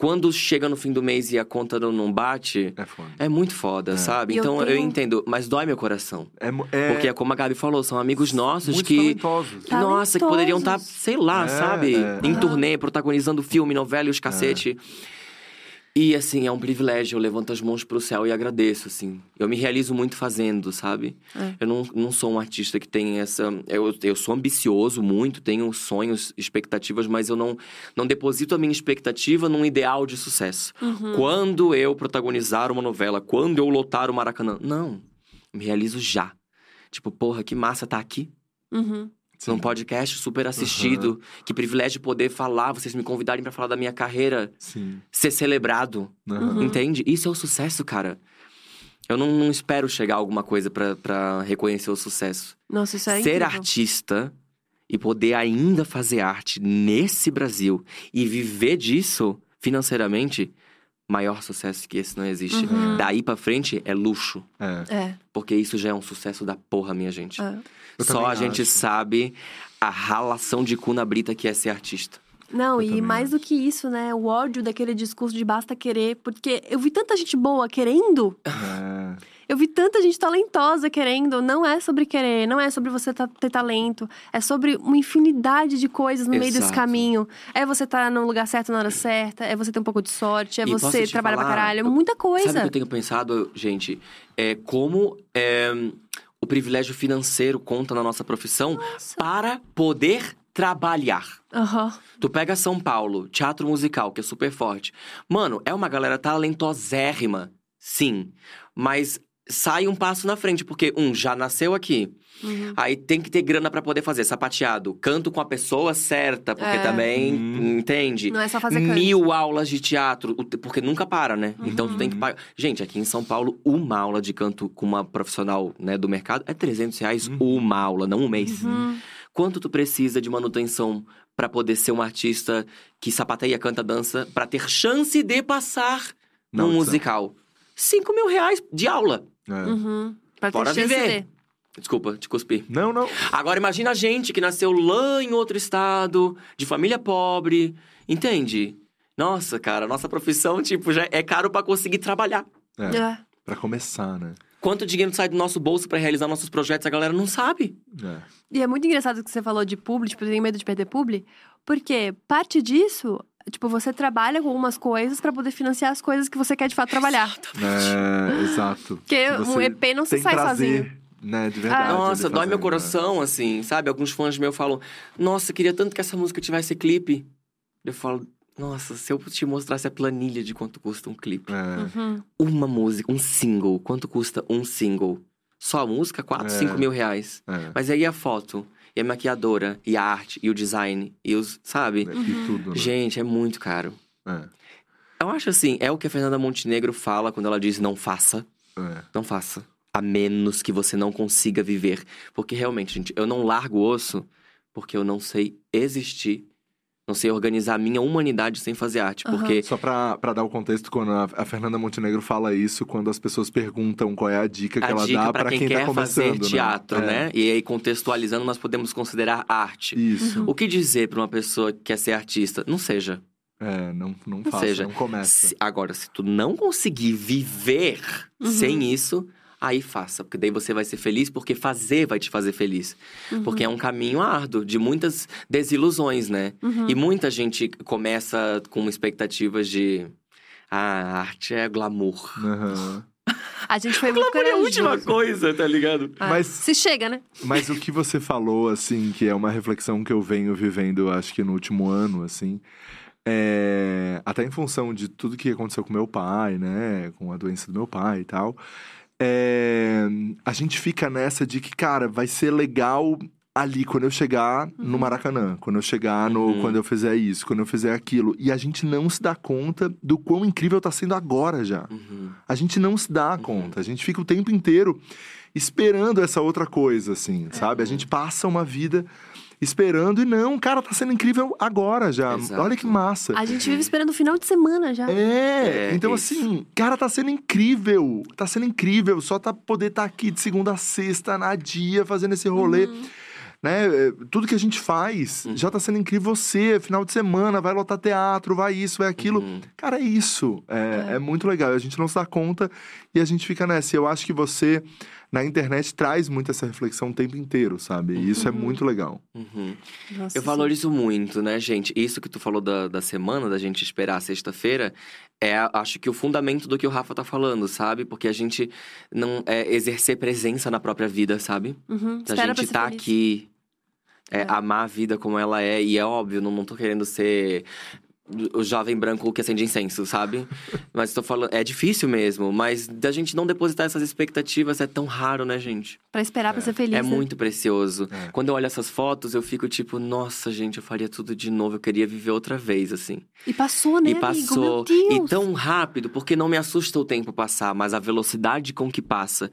Quando chega no fim do mês e a conta não, bate, É foda. é muito foda, É. sabe? E eu Então eu, tenho- entendo, mas dói meu coração. É, é Porque é como a Gabi falou, são amigos nossos muito que. talentosos. Tá. Nossa, que poderiam estar, Talentosos. sei lá, É, sabe? é. Em turnê, protagonizando filme, novela e os cacete. E, assim, é um privilégio. Eu levanto as mãos pro céu e agradeço, assim. Eu me realizo muito fazendo, sabe? É. Eu não, não sou um artista que tem essa... Eu, eu sou ambicioso muito, tenho sonhos, expectativas, mas eu não, não deposito a minha expectativa num ideal de sucesso. Uhum. Quando eu protagonizar uma novela, quando eu lotar o Maracanã. Não. Me realizo já. Tipo, porra, que massa tá aqui. Uhum. Sim. Num podcast super assistido. Que privilégio poder falar, vocês me convidarem pra falar da minha carreira, Sim. ser celebrado. Uhum. Entende? Isso é o sucesso, cara. Eu não, não espero chegar a alguma coisa pra- pra reconhecer o sucesso. Nossa, isso é Ser incrível. artista e poder ainda fazer arte nesse Brasil e viver disso financeiramente, maior sucesso que esse não existe. Uhum. Daí pra frente é luxo. É. É. Porque isso já é um sucesso da porra, minha gente. é. Só a gente acho. sabe a ralação de cu na brita que é ser artista. Não, Eu e mais acho. do que isso, né? O ódio daquele discurso de basta querer. Porque eu vi tanta gente boa querendo. É. Eu vi tanta gente talentosa querendo. Não é sobre querer, não é sobre você ter talento. É sobre uma infinidade de coisas no meio desse Exato. caminho. É você estar no lugar certo na hora certa. É você ter um pouco de sorte. É E você trabalhar pra falar, caralho. É eu- muita Sabe o coisa. que eu tenho pensado, gente? É como é, o privilégio financeiro conta na nossa profissão para poder trabalhar. Aham. Tu pega São Paulo, teatro musical, que é super forte. Mano, é uma galera talentosérrima, sim. Mas sai um passo na frente, porque, um, já nasceu aqui. Uhum. Aí tem que ter grana pra poder fazer sapateado. Canto com a pessoa certa, porque É. também, Hum. entende? Não é só fazer canto. Mil aulas de teatro, porque nunca para, né? Então tu tem Uhum. que pagar. Gente, aqui em São Paulo, uma aula de canto com uma profissional né, do mercado é 300 reais Uhum. uma aula, não um mês. Uhum. Quanto tu precisa de manutenção pra poder ser um artista que sapateia, canta, dança, pra ter chance de passar Não, num musical? 5 mil reais de aula. É. Uhum. Pra ter Bora viver. de. Desculpa, te cuspi. Não, não. Agora imagina a gente que nasceu lá em outro estado, de família pobre, entende? Nossa, cara, nossa profissão, tipo, já é caro pra conseguir trabalhar. É. É. Pra começar, né? Quanto dinheiro sai do nosso bolso pra realizar nossos projetos, a galera não sabe. É. E é muito engraçado que você falou de publi, tipo, eu tenho medo de perder publi, porque parte disso, tipo, você trabalha com algumas coisas pra poder financiar as coisas que você quer de fato trabalhar. É, exato. Porque Que um EP não se sai prazer, sozinho. né? De verdade. Nossa, ele dói meu fazendo, coração, assim, sabe? Alguns fãs meus falam, nossa, queria tanto que essa música tivesse clipe. Eu falo, nossa, se eu te mostrasse a planilha de quanto custa um clipe. né? É. Uhum. Uma música, um single, quanto custa um single? Só a música, 4, É. 5 mil reais. É. Mas aí a foto, e a maquiadora, e a arte, e o design, e os. Sabe? E tudo, né? Gente, é muito caro. É. Eu acho assim, é o que a Fernanda Montenegro fala quando ela diz não faça. É. Não faça. A menos que você não consiga viver. Porque realmente, gente, eu não largo o osso porque eu não sei existir. Não sei organizar a minha humanidade sem fazer arte. Aham. Porque. Só pra, pra dar o contexto, quando a, a Fernanda Montenegro fala isso, quando as pessoas perguntam qual é a dica que A ela dica dá pra pra quem, tá quer começando. fazer teatro, É. né? E aí, contextualizando, nós podemos considerar arte. Isso. O que dizer pra uma pessoa que quer ser artista? Não seja. É, não, não Ou faça, seja, não começa. Se- agora, se tu não conseguir viver Uhum. sem isso, aí faça. Porque daí você vai ser feliz, porque fazer vai te fazer feliz. Uhum. Porque é um caminho árduo, de muitas desilusões, né? Uhum. E muita gente começa com expectativas de. Ah, a arte é glamour. Aham. A gente foi muito Glamour é a corajoso. última coisa, tá ligado? Ah, Mas- Se chega, né? Mas o que você falou, assim, que é uma reflexão que eu venho vivendo, acho que no último ano, assim, é... até em função de tudo que aconteceu com meu pai, né, com a doença do meu pai e tal, é... a gente fica nessa de que, cara, vai ser legal ali quando eu chegar no Maracanã, quando eu chegar no, Uhum. quando eu fizer isso, quando eu fizer aquilo, e a gente não se dá conta do quão incrível tá sendo agora já. Uhum. A gente não se dá conta. A gente fica o tempo inteiro esperando essa outra coisa, assim, sabe? A gente passa uma vida esperando e não, cara, tá sendo incrível agora já. Exato. Olha que massa. A gente vive esperando o final de semana já. É, É, então isso. assim, cara, tá sendo incrível. Tá sendo incrível. Só tá poder estar aqui de segunda a sexta, na dia, fazendo esse rolê. Uhum. Né? É, Tudo que a gente faz Uhum. já tá sendo incrível. Você, final de semana, vai lotar teatro, vai isso, vai aquilo. Uhum. Cara, é isso. É, é muito legal. A gente não se dá conta e a gente fica nessa. E eu acho que você, na internet, traz muito essa reflexão o tempo inteiro, sabe? E isso é muito legal. Uhum. Nossa, Eu valorizo muito, né, gente? Isso que tu falou da, da semana, da gente esperar a sexta-feira, é, acho que o fundamento do que o Rafa tá falando, sabe? Porque a gente não é exercer presença na própria vida, sabe? Uhum. Pra gente tá feliz. aqui, é, É. amar a vida como ela é. E é óbvio, não, não tô querendo ser o jovem branco que acende incenso, sabe? mas tô falando, é difícil mesmo, mas da gente não depositar essas expectativas é tão raro, né, gente? Pra esperar pra ser feliz. É né? muito precioso. É. Quando eu olho essas fotos, eu fico tipo, nossa, gente, eu faria tudo de novo, eu queria viver outra vez, assim. E passou, né, e amigo? passou. Meu Deus. E tão rápido, porque não me assusta o tempo passar, mas a velocidade com que passa.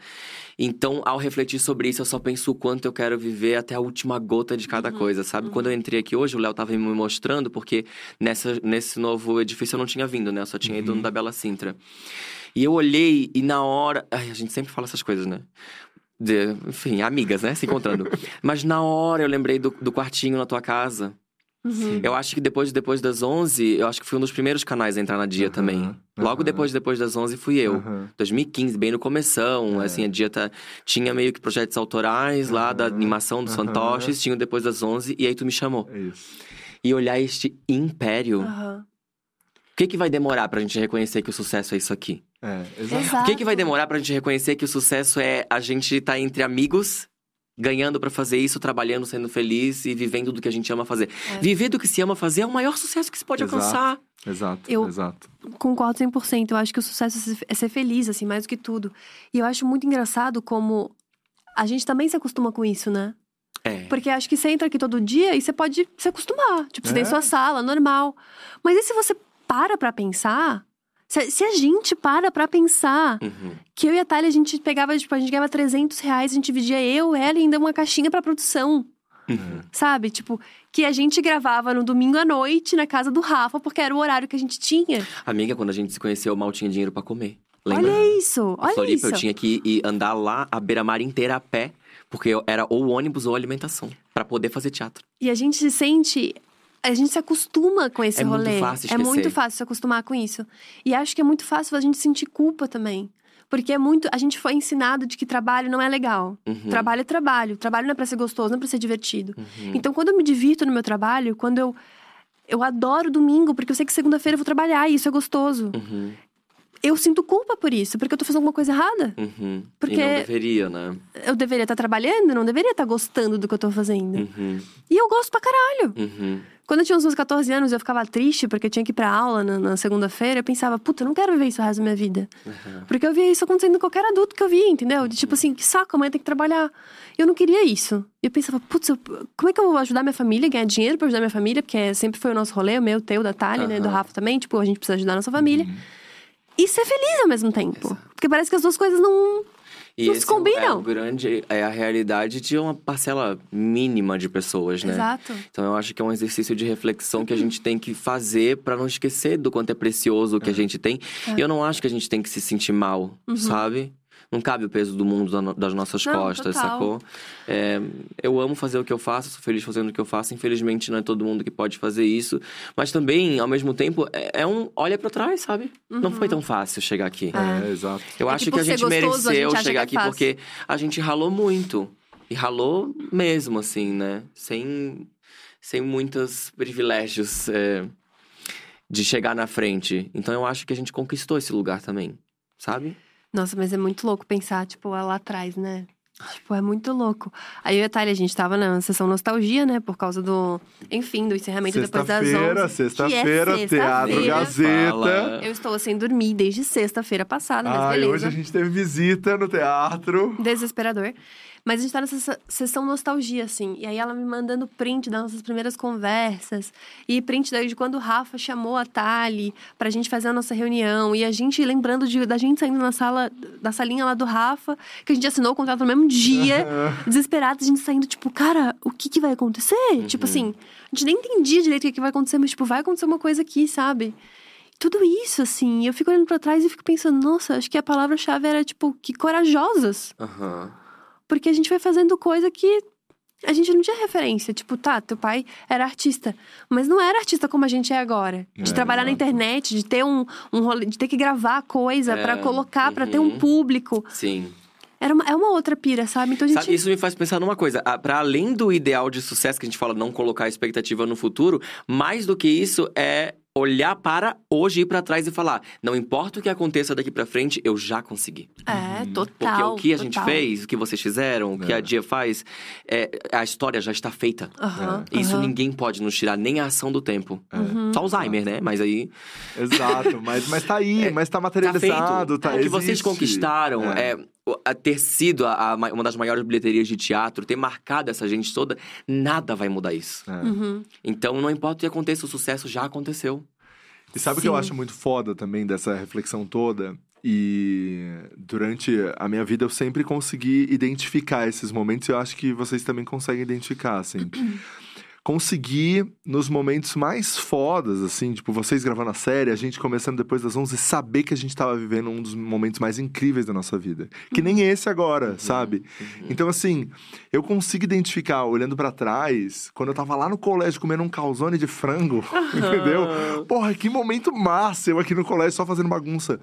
Então, ao refletir sobre isso, eu só penso o quanto eu quero viver até a última gota de cada Uhum, coisa, sabe? Quando eu entrei aqui hoje, o Léo tava me mostrando, porque nessa, nesse novo edifício eu não tinha vindo, né? Eu só tinha ido no da Bela Sintra. E eu olhei e na hora. Ai, a gente sempre fala essas coisas, né? De- enfim, amigas, né? Se encontrando. Mas na hora eu lembrei do, do quartinho na tua casa. Uhum. Eu acho que depois, depois das 11, eu acho que fui um dos primeiros canais a entrar na Dia Aham, também. Logo aham. depois, depois das 11 fui eu. Aham. 2015, bem no começão, É. assim, a Dia tá, tinha meio que projetos autorais lá da animação dos fantoches, tinha o depois das 11 e aí tu me chamou. É isso. E olhar este império, o que que vai demorar pra gente reconhecer que o sucesso é isso aqui? É, exato. Exato. O que que vai demorar pra gente reconhecer que o sucesso é a gente estar entre amigos, ganhando pra fazer isso, trabalhando, sendo feliz e vivendo do que a gente ama fazer. É. Viver do que se ama fazer é o maior sucesso que se pode Exato. alcançar. Exato, Eu- exato. Concordo 100%. Eu acho que o sucesso é ser- é ser feliz, assim, mais do que tudo. E eu acho muito engraçado como a gente também se acostuma com isso, né? É. Porque acho que você entra aqui todo dia e você pode se acostumar. Tipo, você tem É. sua sala, normal. Mas e se você para pra pensar? Se, se a gente para pra pensar Uhum. que eu e a Thalia, a gente pegava, tipo, a gente ganhava 300 reais, a gente dividia eu, ela e ainda uma caixinha pra produção. Uhum. Sabe? Tipo, que a gente gravava no domingo à noite na casa do Rafa, porque era o horário que a gente tinha. Amiga, quando a gente se conheceu, eu mal tinha dinheiro pra comer. Lembra? Olha isso, olha Floripa, isso. eu tinha que ir andar lá a beira-mar inteira a pé, porque era ou ônibus ou alimentação, pra poder fazer teatro. E a gente se sente. A gente se acostuma com esse É muito rolê. fácil é muito fácil se acostumar com isso. E acho que é muito fácil a gente sentir culpa também. Porque é muito. A gente foi ensinado de que trabalho não é legal. Uhum. Trabalho é trabalho. Trabalho não é pra ser gostoso, não é pra ser divertido. Uhum. Então, quando eu me divirto no meu trabalho, quando eu. Eu adoro domingo, porque eu sei que segunda-feira eu vou trabalhar e isso é gostoso. Uhum. Eu sinto culpa por isso, porque eu tô fazendo alguma coisa errada. Uhum. Porque- E não deveria, né? Eu deveria estar trabalhando, não deveria estar gostando do que eu tô fazendo. Uhum. E eu gosto pra caralho. Uhum. Quando eu tinha uns meus 14 anos, eu ficava triste porque eu tinha que ir pra aula na, na segunda-feira. Eu pensava, puta, eu não quero viver isso o resto da minha vida. Uhum. Porque eu via isso acontecendo com qualquer adulto que eu via, entendeu? De tipo assim, que saco, amanhã tem que trabalhar. Eu não queria isso. Eu pensava, putz, eu- como é que eu vou ajudar minha família, ganhar dinheiro pra ajudar minha família? Porque sempre foi o nosso rolê, o meu, o teu, da Thalia, né? Do. Rafa também. Tipo, a gente precisa ajudar a nossa família. Uhum. E ser feliz ao mesmo tempo. Porque parece que as duas coisas não. E Não se esse combinam. É o grande, é a realidade de uma parcela mínima de pessoas, né? Exato. Então eu acho que é um exercício de reflexão que a gente tem que fazer pra não esquecer do quanto é precioso o que a gente tem. É. E eu não acho que a gente tem que se sentir mal, sabe? Não cabe o peso do mundo das nossas Uhum. Não, costas, total. sacou? É, eu amo fazer o que eu faço, sou feliz fazendo o que eu faço. Infelizmente, não é todo mundo que pode fazer isso. Mas também, ao mesmo tempo, é, é um olha pra trás, sabe? Não foi tão fácil chegar aqui. É, exato. Eu É acho que a gente gostoso, a mereceu gente acha que chegar é aqui fácil. porque a gente ralou muito. E ralou mesmo, assim, né? Sem, sem muitos privilégios é, de chegar na frente. Então eu acho que a gente conquistou esse lugar também, sabe? Nossa, mas é muito louco pensar, tipo, lá atrás, né? Tipo, é muito louco. Aí eu e a Thalia, a gente tava na sessão nostalgia, né? Por causa do, enfim, do encerramento depois das 11. Sexta-feira, que é sexta-feira, Teatro. Gazeta. Fala. Eu estou sem dormir desde sexta-feira passada, mas Ai, beleza. hoje a gente teve visita no teatro. Desesperador. Mas a gente tá nessa se- sessão nostalgia, assim. E aí ela me mandando print das nossas primeiras conversas. E print daí de quando o Rafa chamou a Tali pra gente fazer a nossa reunião. E a gente lembrando de, da gente saindo na sala, da salinha lá do Rafa, que a gente assinou o contrato no mesmo dia. desesperado, a gente saindo, tipo, cara, o que que vai acontecer? Tipo assim, a gente nem entendia direito o que, que vai acontecer, mas, tipo, vai acontecer uma coisa aqui, sabe? Tudo isso, assim, eu fico olhando pra trás e fico pensando, nossa, acho que a palavra-chave era, tipo, que corajosas. Aham. Porque a gente foi fazendo coisa que a gente não tinha referência. Tipo, tá, teu pai era artista, mas não era artista como a gente é agora. De É, trabalhar na exato. internet, de ter um, um rolê, de ter que gravar coisa É, pra colocar, pra ter um uhum. público. Sim. Era uma, é uma outra pira, sabe? Então a gente. Sabe, isso me faz pensar numa coisa. Pra além do ideal de sucesso que a gente fala, não colocar expectativa no futuro, mais do que isso é olhar para hoje, ir pra trás e falar: não importa o que aconteça daqui pra frente, eu já consegui. É, Porque total. o que a gente total. fez, o que vocês fizeram, o que É. a Dia faz, é, a história já está feita. Aham, Isso aham. ninguém pode nos tirar, nem a ação do tempo. É, Uhum. Só Alzheimer, né? Mas aí. Exato, mas, mas tá aí, mas tá Tá materializado, feito. tá, o que vocês conquistaram É. ter sido a- a ma- uma das maiores bilheterias de teatro, ter marcado essa gente toda, nada vai mudar isso. É. Uhum. Então, não importa o que aconteça, o sucesso já aconteceu. E sabe o que eu acho muito foda também dessa reflexão toda? E durante a minha vida eu sempre consegui identificar esses momentos e eu acho que vocês também conseguem identificar, assim. conseguir, nos momentos mais fodas, assim, tipo, vocês gravando a série, a gente começando depois das 11, saber que a gente tava vivendo um dos momentos mais incríveis da nossa vida. Que nem esse agora, sabe? Então, assim, eu consigo identificar, olhando pra trás, quando eu tava lá no colégio comendo um calzone de frango, entendeu? Porra, que momento massa eu aqui no colégio só fazendo bagunça.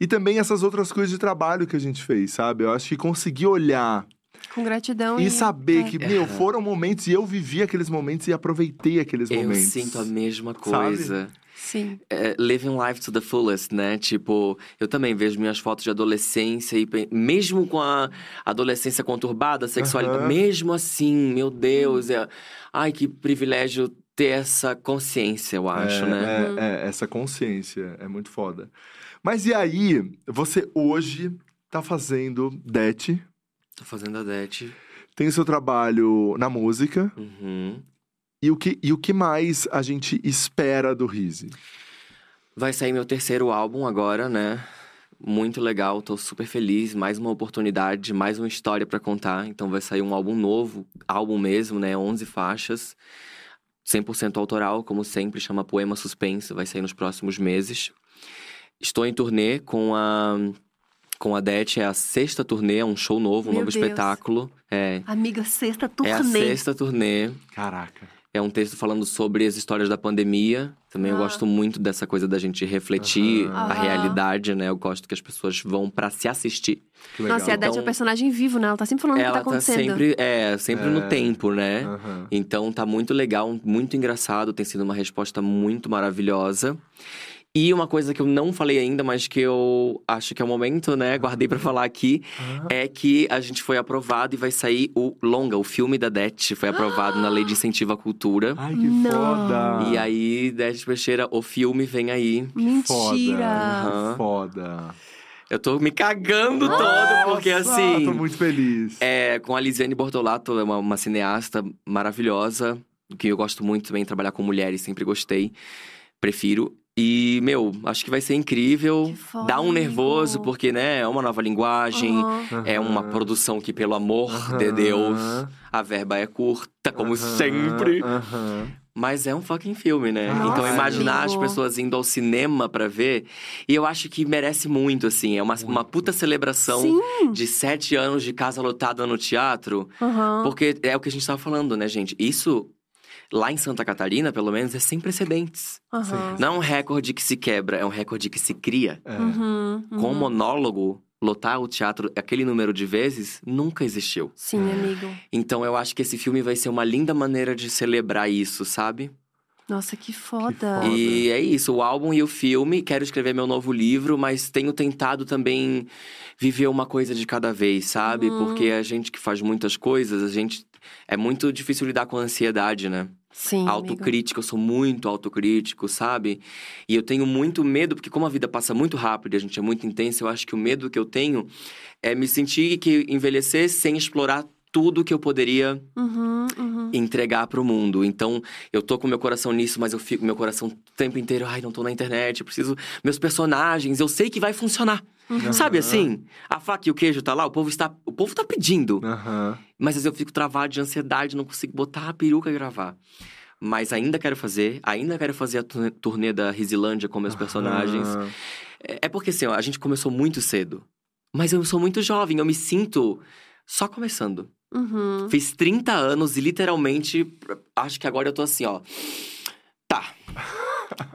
E também essas outras coisas de trabalho que a gente fez, sabe? Eu acho que conseguir olhar Com gratidão. e saber é. que, meu, foram momentos e eu vivi aqueles momentos e aproveitei aqueles Eu momentos. sinto a mesma coisa. Sim. É, living life to the fullest, né? Tipo, eu também vejo minhas fotos de adolescência e mesmo com a adolescência conturbada, sexualidade, mesmo assim, meu Deus, é... ai que privilégio ter essa consciência, eu acho, é, né? É, é, essa consciência é muito foda. Mas e aí, você hoje tá fazendo DET, Tô fazendo a DET. tem o seu trabalho na música, Uhum. e o que, e o que mais a gente espera do Rizzi? Vai sair meu terceiro álbum agora, né? Muito legal, tô super feliz. Mais uma oportunidade, mais uma história pra contar. Então vai sair um álbum novo, álbum mesmo, né? 11 faixas. 100% autoral, como sempre, chama Poema Suspense. Vai sair nos próximos meses. Estou em turnê com a com a Det, é a sexta turnê, é um show novo, um Meu novo Deus. espetáculo. É, Amiga, sexta é turnê. a sexta turnê. Caraca. É um texto falando sobre as histórias da pandemia. Também eu Ah. gosto muito dessa coisa da gente refletir a Aham. realidade, né? Eu gosto que as pessoas vão pra se assistir. Que legal. Nossa, e a Dete é Então- um personagem vivo, né? Ela tá sempre falando o que Ela tá tá acontecendo. sempre, é, sempre É. no tempo, né? Aham. Então tá muito legal, muito engraçado, tem sido uma resposta muito maravilhosa. E uma coisa que eu não falei ainda, mas que eu acho que é o momento, né? Guardei pra falar aqui, Ah, é que a gente foi aprovado e vai sair o longa, o filme da Det, foi aprovado na Lei de Incentivo à Cultura. Ai, que Não. foda! E aí, Det Peixeira, o filme vem aí. Mentira! Aham. Foda. Eu tô me cagando todo, porque Nossa, assim. Tô muito feliz. É, com a Lisiane Bortolato, é uma, uma cineasta maravilhosa, que eu gosto muito também, trabalhar com mulheres, sempre gostei, prefiro. E, meu, acho que vai ser incrível. Dá um nervoso, porque, né, é uma nova linguagem, Aham. é uma produção que, pelo amor de Aham. Deus, a verba é curta, como Aham, sempre. Mas é um fucking filme, né? Nossa, então imaginar as amigo. pessoas indo ao cinema pra ver. E eu acho que merece muito, assim. É uma, uma puta celebração Sim. de sete anos de casa lotada no teatro. Porque é o que a gente tava falando, né, gente? Isso, lá em Santa Catarina, pelo menos, é sem precedentes. Aham. Não é um recorde que se quebra, é um recorde que se cria. É. Uhum, Com um uhum. monólogo, lotar o teatro aquele número de vezes, nunca existiu. Sim, amigo. Então eu acho que esse filme vai ser uma linda maneira de celebrar isso, sabe? Nossa, que foda. foda. E é isso, o álbum e o filme. Quero escrever meu novo livro, mas tenho tentado também viver uma coisa de cada vez, sabe? Uhum. Porque a gente que faz muitas coisas, a gente. É muito difícil lidar com a ansiedade, né? Sim, amigo. Autocrítica, eu sou muito autocrítico, sabe? E eu tenho muito medo, porque como a vida passa muito rápido e a gente é muito intenso, eu acho que o medo que eu tenho é me sentir que envelhecer sem explorar tudo que eu poderia Uhum, uhum. entregar pro mundo. Então, eu tô com meu coração nisso, mas eu fico meu coração o tempo inteiro, ai, não tô na internet, eu preciso meus personagens, eu sei que vai funcionar. Uhum. Sabe assim? A faca e o queijo tá lá, o povo está, o povo tá pedindo, mas às vezes eu fico travado de ansiedade, não consigo botar a peruca e gravar. Mas ainda quero fazer, ainda quero fazer a turnê- da Risilândia com meus personagens. Aham. É é porque assim, ó, a gente começou muito cedo. Mas eu sou muito jovem, eu me sinto só começando. Uhum. Fiz 30 anos e literalmente acho que agora eu tô assim, ó. Tá.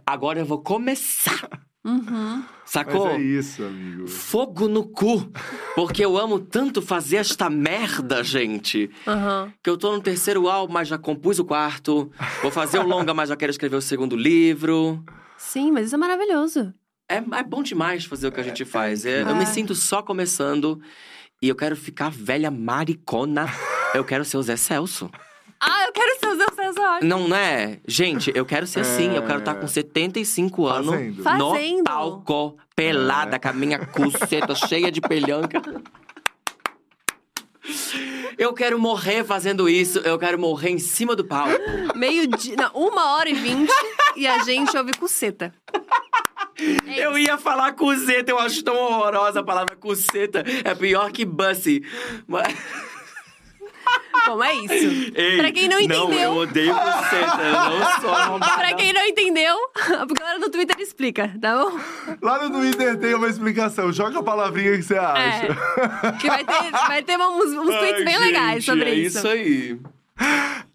Agora eu vou começar. Uhum. Sacou? Mas é isso, amigo. Fogo no cu. Porque eu amo tanto fazer esta merda, gente. Aham. Que eu tô no terceiro álbum, mas já compus o quarto. Vou fazer o longa, mas já quero escrever o segundo livro. Sim, mas isso é maravilhoso. É, é bom demais fazer o que a gente faz. É, eu me É. sinto só começando. E eu quero ficar velha maricona. Eu quero ser o Zé Celso. Ah, eu quero ser o Zé César. Não é? Gente, eu quero ser assim. Eu quero estar com 75 anos. Fazendo. Fazendo. No palco, pelada, com a minha cuceta cheia de pelhanca. Eu quero morrer fazendo isso. Eu quero morrer em cima do palco. Meio dia. Não, uma hora e vinte e a gente ouve cuceta. É Eu ia falar cuceta, eu acho tão horrorosa a palavra cuceta. É pior que bussy. Mas... como, é isso. Ei, Pra quem não Não, entendeu. eu odeio você, eu não sou arrombada. Pra quem não entendeu, a galera do Twitter explica, tá bom? Lá no Twitter tem uma explicação. Joga a palavrinha que você acha. É. Que vai ter, vai ter uns, uns tweets Ai, bem legais gente, sobre é isso. isso aí.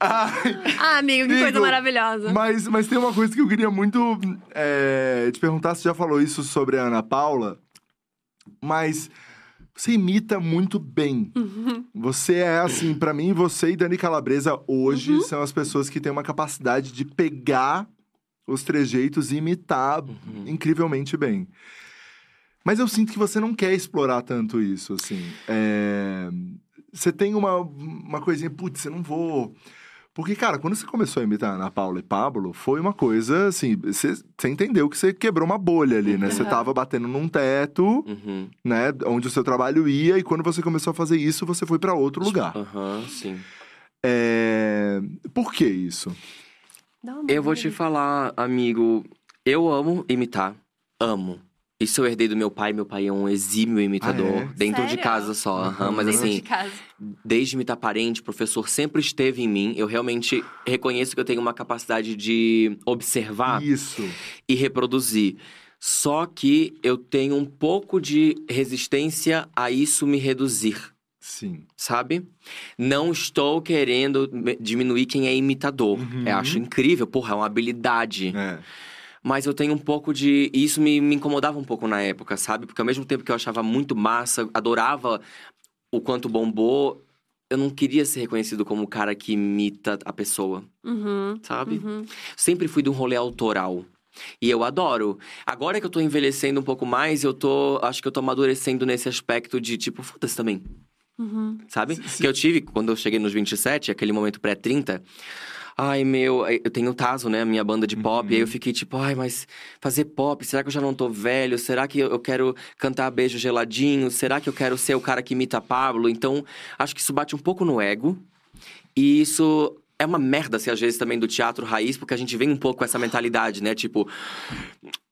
Ai, Ah, amigo, que Amigo, coisa maravilhosa. Mas, mas tem uma coisa que eu queria muito é, te perguntar. Você já falou isso sobre a Ana Paula, mas você imita muito bem. Uhum. Você é assim, pra mim, você e Dani Calabresa hoje Uhum. são as pessoas que têm uma capacidade de pegar os trejeitos e imitar Uhum. incrivelmente bem. Mas eu sinto que você não quer explorar tanto isso, assim. É, Você tem uma, uma coisinha, putz, eu não vou. Porque, cara, quando você começou a imitar Ana Paula e Pablo, foi uma coisa assim. Você, você entendeu que você quebrou uma bolha ali, né? Você Uhum. tava batendo num teto, Uhum. né? Onde o seu trabalho ia, e quando você começou a fazer isso, você foi pra outro lugar. Aham, sim. É... Por que isso? Eu vou te falar, amigo. Eu amo imitar. Amo. Isso eu herdei do meu pai. Meu pai é um exímio imitador. Ah, é? Dentro de Sério? casa só. aham, Mas Dentro assim, de casa. desde imitar parente, professor sempre esteve em mim. Eu realmente reconheço que eu tenho uma capacidade de observar Isso. e reproduzir. Só que eu tenho um pouco de resistência a isso me reduzir, Sim. sabe? Não estou querendo diminuir quem é imitador. Uhum. Eu acho incrível, porra, é uma habilidade. É. Mas eu tenho um pouco de. e Isso me, me incomodava um pouco na época, sabe? Porque ao mesmo tempo que eu achava muito massa, adorava o quanto bombou, eu não queria ser reconhecido como o cara que imita a pessoa, Uhum, sabe? uhum. Sempre fui de um rolê autoral. E eu adoro. Agora que eu tô envelhecendo um pouco mais, eu tô. Acho que eu tô amadurecendo nesse aspecto de tipo, foda-se também. Uhum. Sabe? Se- se- Que eu tive quando eu cheguei nos 27, aquele momento pré-30. Ai, meu, eu tenho o Tazo, né? A minha banda de pop. Uhum. E aí eu fiquei tipo, ai, mas fazer pop, será que eu já não tô velho? Será que eu eu quero cantar beijo geladinho? Será que eu quero ser o cara que imita Pablo? Então, acho que isso bate um pouco no ego. E isso é uma merda, assim, às vezes também do teatro raiz, porque a gente vem um pouco com essa mentalidade, né? Tipo.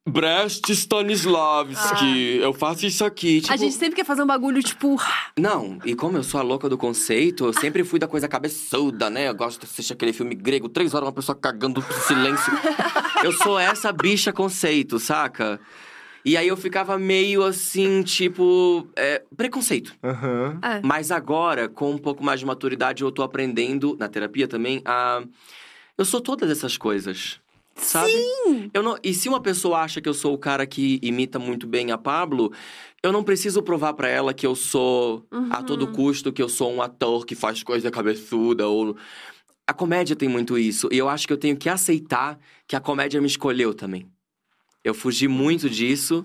Brecht Stanislavski, eu faço isso aqui. Tipo, A gente sempre quer fazer um bagulho, tipo... não, e como eu sou a louca do conceito, eu sempre fui da coisa cabeçuda, né? Eu gosto de assistir aquele filme grego, três horas, uma pessoa cagando silêncio. eu sou essa bicha conceito, saca? E aí eu ficava meio assim, tipo, é, preconceito. Aham. É. Mas agora, com um pouco mais de maturidade, eu tô aprendendo, na terapia também, a. Eu sou todas essas coisas. Sabe? Sim! Eu não... E se uma pessoa acha que eu sou o cara que imita muito bem a Pablo, eu não preciso provar pra ela que eu sou a Uhum. todo custo, que eu sou um ator que faz coisa cabeçuda ou. A comédia tem muito isso. E eu acho que eu tenho que aceitar que a comédia me escolheu também. Eu fugi muito disso.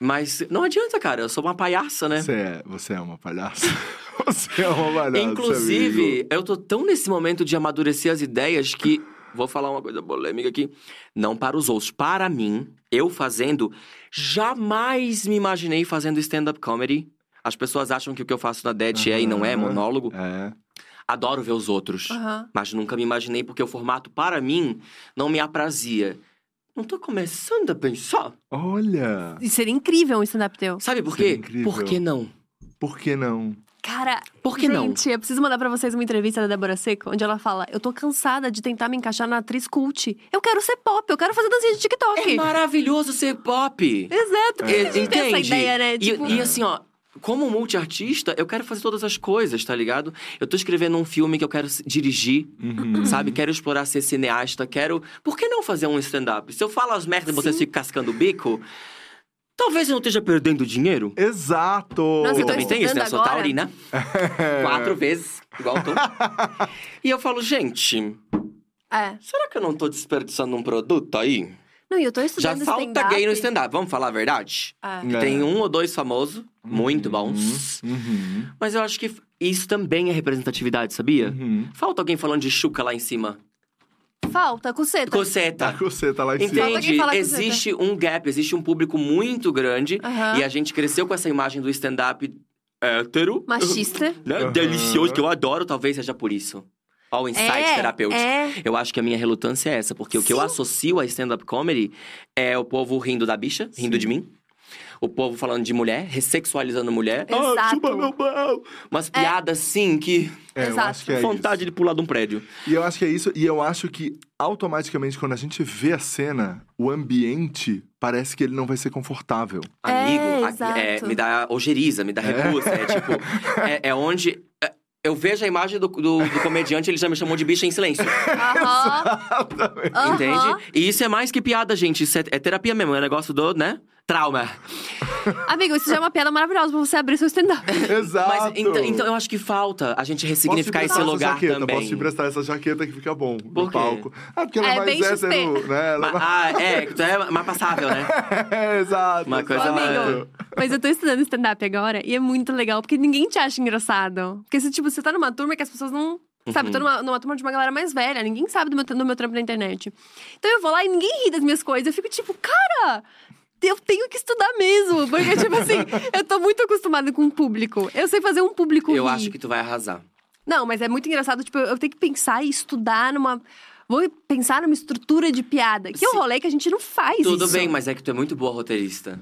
Mas não adianta, cara. Eu sou uma palhaça, né? Você, é, você é uma palhaça. você é uma palhaça. Inclusive, amigo. eu tô tão nesse momento de amadurecer as ideias que. Vou falar uma coisa polêmica aqui. Não para os outros. Para mim, eu fazendo, jamais me imaginei fazendo stand-up comedy. As pessoas acham que o que eu faço na DET é e não é monólogo. É. Adoro ver os outros. Aham. Mas nunca me imaginei porque o formato, para mim, não me aprazia. Não tô começando a pensar. Olha. E seria incrível um stand-up teu. Sabe por Seria quê? incrível. Por que não? Por que não? Cara, Por que não? gente, eu preciso mandar pra vocês uma entrevista da Débora Seco, onde ela fala: Eu tô cansada de tentar me encaixar na atriz cult. Eu quero ser pop, eu quero fazer dancinha de TikTok. É maravilhoso ser pop. Exato, por que É, a gente tem essa entende? ideia, né? E- Tipo, E, assim, ó, como multiartista, eu quero fazer todas as coisas, tá ligado? Eu tô escrevendo um filme que eu quero dirigir, Uhum. sabe? Quero explorar ser cineasta, quero. Por que não fazer um stand-up? Se eu falo as merdas e vocês ficam cascando o bico, talvez eu não esteja perdendo dinheiro. Exato! Nossa, Eu também tenho isso, né? Eu sou taurina. Quatro vezes, igual eu tô. e eu falo, gente, É. será que eu não tô desperdiçando um produto aí? Não, e eu tô Já estudando falta stand-up. gay no stand-up, vamos falar a verdade? É. É. Tem um ou dois famosos, muito bons. Uhum. Mas eu acho que isso também é representatividade, sabia? Uhum. Falta alguém falando de chuca lá em cima. Falta, coceta. Coceta. você, tá lá em Falta cima. Entende? Existe um gap, existe um público muito grande. Aham. E a gente cresceu com essa imagem do stand-up hétero. Machista. Né? Delicioso, que eu adoro, talvez seja por isso. Ó, o insight é, terapêutico. É. Eu acho que a minha relutância é essa, porque o que eu Sim. associo a stand-up comedy é o povo rindo da bicha, rindo Sim. de mim. O povo falando de mulher, ressexualizando mulher. Ah, Exato. chupa meu pau! Umas piadas assim que. É, eu Exato. acho que é vontade de pular de um prédio. isso. E eu acho que é isso. E eu acho que, automaticamente, quando a gente vê a cena, o ambiente parece que ele não vai ser confortável. É, Amigo, a- exato. é, me dá ojeriza, me dá repulsa. É, tipo, é, é onde. é, eu vejo a imagem do, do, do comediante, ele já me chamou de bicha em silêncio. Aham. Aham. Entende? E isso é mais que piada, gente. Isso é, é terapia mesmo, é negócio do, né? Trauma. Amigo, isso já é uma piada maravilhosa pra você abrir seu stand-up. Exato! Mas então, então eu acho que falta a gente ressignificar esse emprestar essa lugar jaqueta, também. Posso te emprestar essa jaqueta que fica bom Por no quê? palco. Ah, porque ela é, É mais hétero, né? Ela Ma- ah, é, tu é mais passável, né? é, exato. Uma coisa mais- Amigo, mas eu tô estudando stand-up agora e é muito legal, porque ninguém te acha engraçado. Porque se, tipo, você tá numa turma que as pessoas não. Sabe, eu tô numa, numa turma de uma galera mais velha, ninguém sabe do meu, do meu trampo na internet. Então eu vou lá e ninguém ri das minhas coisas. Eu fico tipo, cara, eu tenho que estudar mesmo. Porque, tipo assim, eu tô muito acostumada com o público. Eu sei fazer um público Eu rir. acho que tu vai arrasar. Não, mas é muito engraçado, tipo, eu tenho que pensar e estudar numa. Vou pensar numa estrutura de piada. Que é um rolê que a gente não faz Tudo isso. bem, mas é que tu é muito boa roteirista.